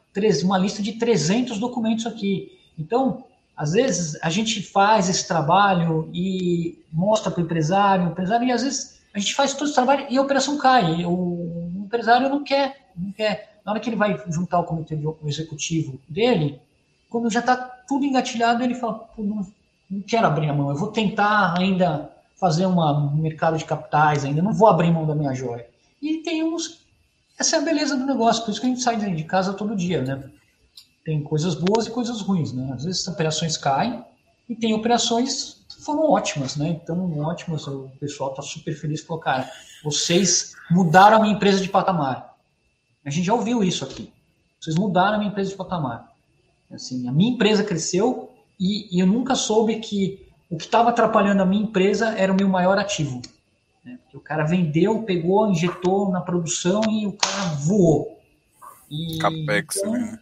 uma lista de 300 documentos aqui. Então, às vezes, a gente faz esse trabalho e mostra para o empresário, empresário, e às vezes a gente faz todo esse trabalho e a operação cai. O, o empresário não quer, não quer. Na hora que ele vai juntar o comitê executivo dele, quando já está tudo engatilhado, ele fala, não, não, quero abrir a mão, eu vou tentar ainda fazer uma, um mercado de capitais ainda, não vou abrir mão da minha joia. E tem uns, essa é a beleza do negócio, por isso que a gente sai de casa todo dia, né? Tem coisas boas e coisas ruins, né? Às vezes operações caem e tem operações que foram ótimas, né? Então, ótimas, o pessoal está super feliz, falou, cara, vocês mudaram a minha empresa de patamar. A gente já ouviu isso aqui. Vocês mudaram a minha empresa de patamar. Assim, a minha empresa cresceu e, e eu nunca soube que o que estava atrapalhando a minha empresa era o meu maior ativo. Né? o cara vendeu, pegou, injetou na produção e o cara voou. E, Capex, então, né?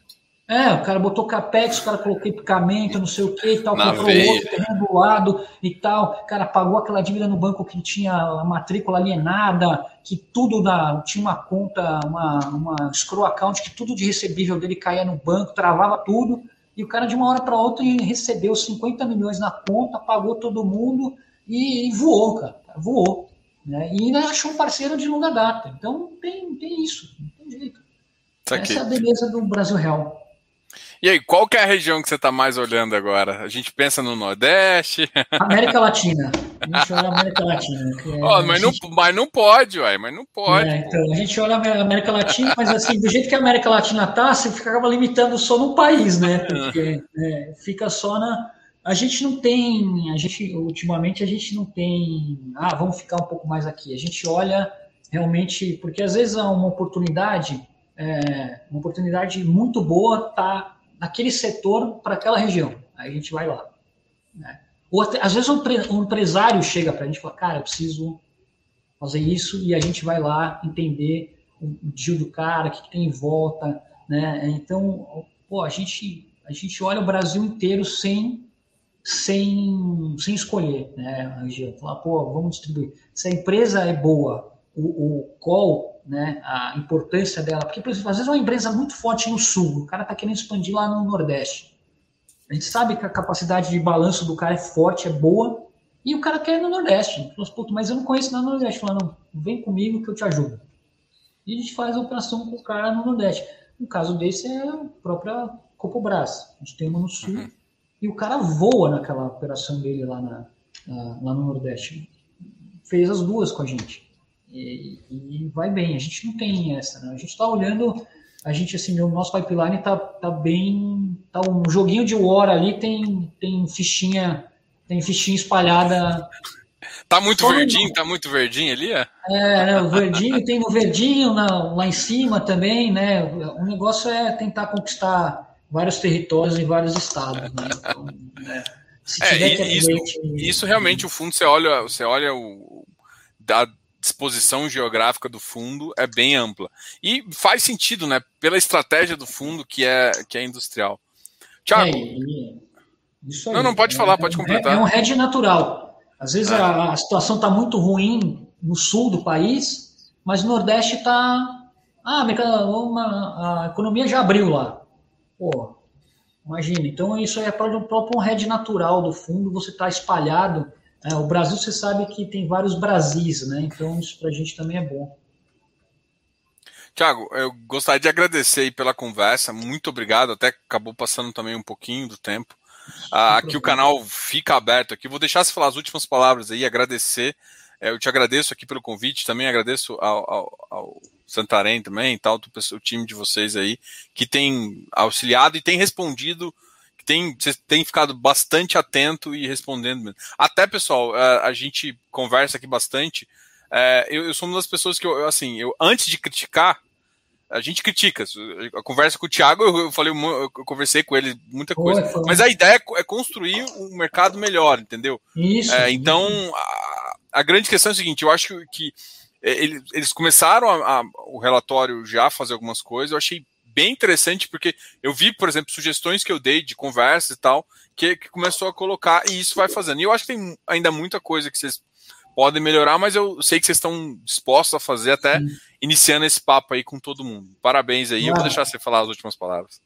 É, o cara botou capex, o cara colocou equipamento, não sei o que e tal, Na comprou veia. outro terreno do lado e tal. O cara pagou aquela dívida no banco que tinha a matrícula alienada, que tudo da, tinha uma conta, uma, uma scroll account, que tudo de recebível dele caía no banco, travava tudo. E o cara, de uma hora para outra, recebeu 50 milhões na conta, pagou todo mundo e, e voou, cara. Voou. Né? E ainda achou um parceiro de longa data. Então tem, tem isso, não tem jeito. Tá Essa é a beleza do Brasil Real. E aí, qual que é a região que você está mais olhando agora? A gente pensa no Nordeste? América Latina. A gente olha a América Latina. É, oh, mas, gente... não, mas não pode, uai, mas não pode. É, então, a gente olha a América Latina, mas assim, do jeito que a América Latina tá, você acaba limitando só no país, né? Porque é, fica só na. A gente não tem, a gente, ultimamente a gente não tem, ah, vamos ficar um pouco mais aqui. A gente olha realmente, porque às vezes há uma oportunidade, é, uma oportunidade muito boa tá naquele setor para aquela região. Aí a gente vai lá. Né? Ou até, às vezes um, um empresário chega para a gente e fala, cara, eu preciso fazer isso, e a gente vai lá entender o, o deal do cara, o que, que, tem em volta. Né? Então, pô, a gente, a gente olha o Brasil inteiro sem sem, sem escolher, né, a região. Falar, pô, vamos distribuir. Se a empresa é boa, o, o call né, a importância dela, porque, por exemplo, às vezes é uma empresa muito forte no sul, o cara está querendo expandir lá no Nordeste. A gente sabe que a capacidade de balanço do cara é forte, é boa, e o cara quer ir no Nordeste. Fala, mas eu não conheço nada no Nordeste. Fala, não, vem comigo que eu te ajudo. E a gente faz a operação com o cara no Nordeste. No caso desse é a própria Copobras. A gente tem uma no Sul uhum. E o cara voa naquela operação dele lá, na, lá no Nordeste. Fez as duas com a gente. E, e, vai bem. A gente não tem essa, né? A gente está olhando, a gente assim, o nosso pipeline tá, tá bem, tá um joguinho de war ali tem tem fichinha, tem fichinha espalhada. Tá muito verdinho, tá muito verdinho ali, é? É, né, o verdinho tem no verdinho na, lá em cima também, né? O negócio é tentar conquistar vários territórios em vários estados, né? Então, né? É, isso, isso, realmente o fundo você olha, você olha o da disposição geográfica do fundo é bem ampla. E faz sentido, né? Pela estratégia do fundo que é, que é industrial. Tiago. É, não, não, pode falar, é, pode completar. É um hedge natural. Às vezes é. a, a, situação está muito ruim no sul do país, mas no Nordeste está. Ah, a economia já abriu lá. Pô, imagina. Então, isso é próprio um hedge natural do fundo, você está espalhado é, o Brasil, você sabe que tem vários Brasis, né? Então, isso para a gente também é bom. Tiago, eu gostaria de agradecer pela conversa, muito obrigado, até acabou passando também um pouquinho do tempo. Ah, aqui o canal fica aberto aqui. Vou deixar você falar as últimas palavras aí, agradecer. É, eu te agradeço aqui pelo convite, também agradeço ao, ao, ao Santarém também, tal, o time de vocês aí, que tem auxiliado e tem respondido tem, você tem ficado bastante atento e respondendo. Até, pessoal, a, a gente conversa aqui bastante. É, eu, eu, sou uma das pessoas que, eu, assim, eu antes de criticar, a gente critica. A conversa com o Thiago, eu, falei, eu conversei com ele muita coisa. Foi. Mas a ideia é, é construir um mercado melhor, entendeu? Isso. É, então, a, a, grande questão é o seguinte: eu acho que, que eles, eles começaram a, a, o relatório já a fazer algumas coisas. Eu achei bem interessante, porque eu vi, por exemplo, sugestões que eu dei de conversa e tal, que, que começou a colocar, e isso vai fazendo. E eu acho que tem ainda muita coisa que vocês podem melhorar, mas eu sei que vocês estão dispostos a fazer até Sim. iniciando esse papo aí com todo mundo. Parabéns aí, ah, eu vou deixar você falar as últimas palavras.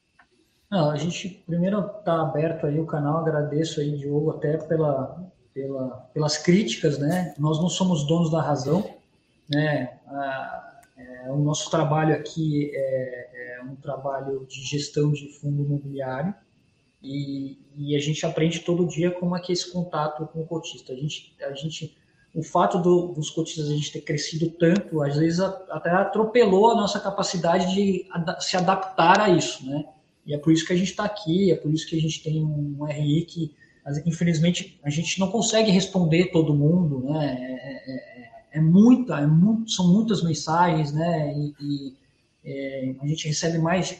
Não, a gente primeiro está aberto aí o canal, agradeço aí, Diogo, até pela, pela, pelas críticas, né? Nós não somos donos da razão, né? Ah, é, o nosso trabalho aqui é, é, um trabalho de gestão de fundo imobiliário e, e, a gente aprende todo dia como é que é esse contato com o cotista. A gente, a gente, o fato do, dos cotistas a gente ter crescido tanto, às vezes até atropelou a nossa capacidade de se adaptar a isso, né? E é por isso que a gente está aqui, é por isso que a gente tem um RI que, infelizmente, a gente não consegue responder todo mundo, né? É, é, é muita, é muito, são muitas mensagens, né? E, e é, a gente recebe mais,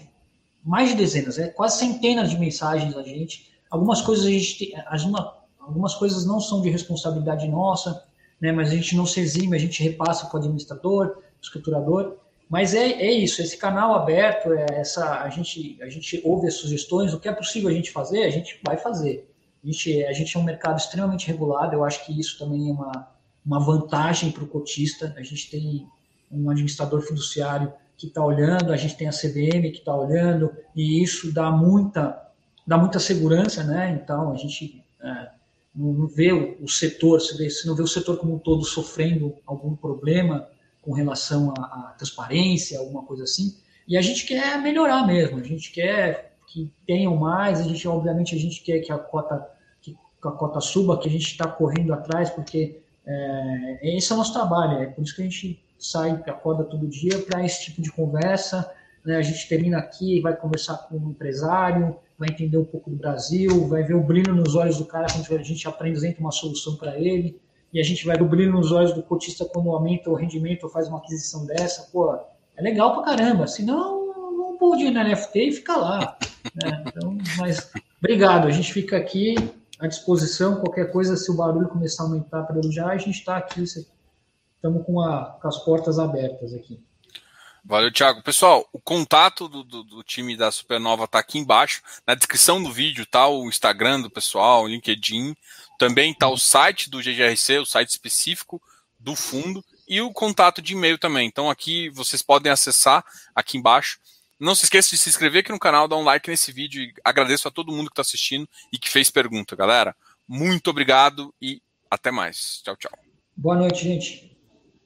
mais de dezenas, é quase centenas de mensagens a gente. Algumas coisas a gente, alguma, algumas coisas não são de responsabilidade nossa, né? Mas a gente não se exime, a gente repassa para o administrador, escriturador. Mas é, é isso, esse canal aberto, é essa, a gente, a gente ouve as sugestões, o que é possível a gente fazer, a gente vai fazer. A gente, a gente é um mercado extremamente regulado, eu acho que isso também é uma, uma vantagem para o cotista. A gente tem um administrador fiduciário que está olhando, a gente tem a CBM que está olhando, e isso dá muita, dá muita segurança, né? Então, a gente é, não vê o, setor, você, vê, você não vê o setor como um todo sofrendo algum problema com relação à, à transparência, alguma coisa assim, e a gente quer melhorar mesmo, a gente quer que tenham mais, a gente, obviamente, a gente quer que a cota, que a cota suba, que a gente está correndo atrás, porque é, esse é o nosso trabalho, é por isso que a gente sai, acorda todo dia para esse tipo de conversa. Né? A gente termina aqui, vai conversar com um empresário, vai entender um pouco do Brasil, vai ver o brilho nos olhos do cara quando a gente apresenta uma solução para ele, e a gente vai ver o brilho nos olhos do cotista quando aumenta o rendimento ou faz uma aquisição dessa. Pô, é legal pra caramba, senão não pode ir na NFT e ficar lá. Né? Então, mas obrigado, a gente fica aqui à disposição. Qualquer coisa, se o barulho começar a aumentar para já, a gente está aqui. Estamos com, com as portas abertas aqui. Valeu, Thiago. Pessoal, o contato do, do, do time da Supernova está aqui embaixo. Na descrição do vídeo tá o Instagram do pessoal, o LinkedIn. Também está o site do GGRC, o site específico do fundo. E o contato de e-mail também. Então aqui vocês podem acessar aqui embaixo. Não se esqueça de se inscrever aqui no canal, dar um like nesse vídeo e agradeço a todo mundo que está assistindo e que fez pergunta, galera. Muito obrigado e até mais. Tchau, tchau. Boa noite, gente.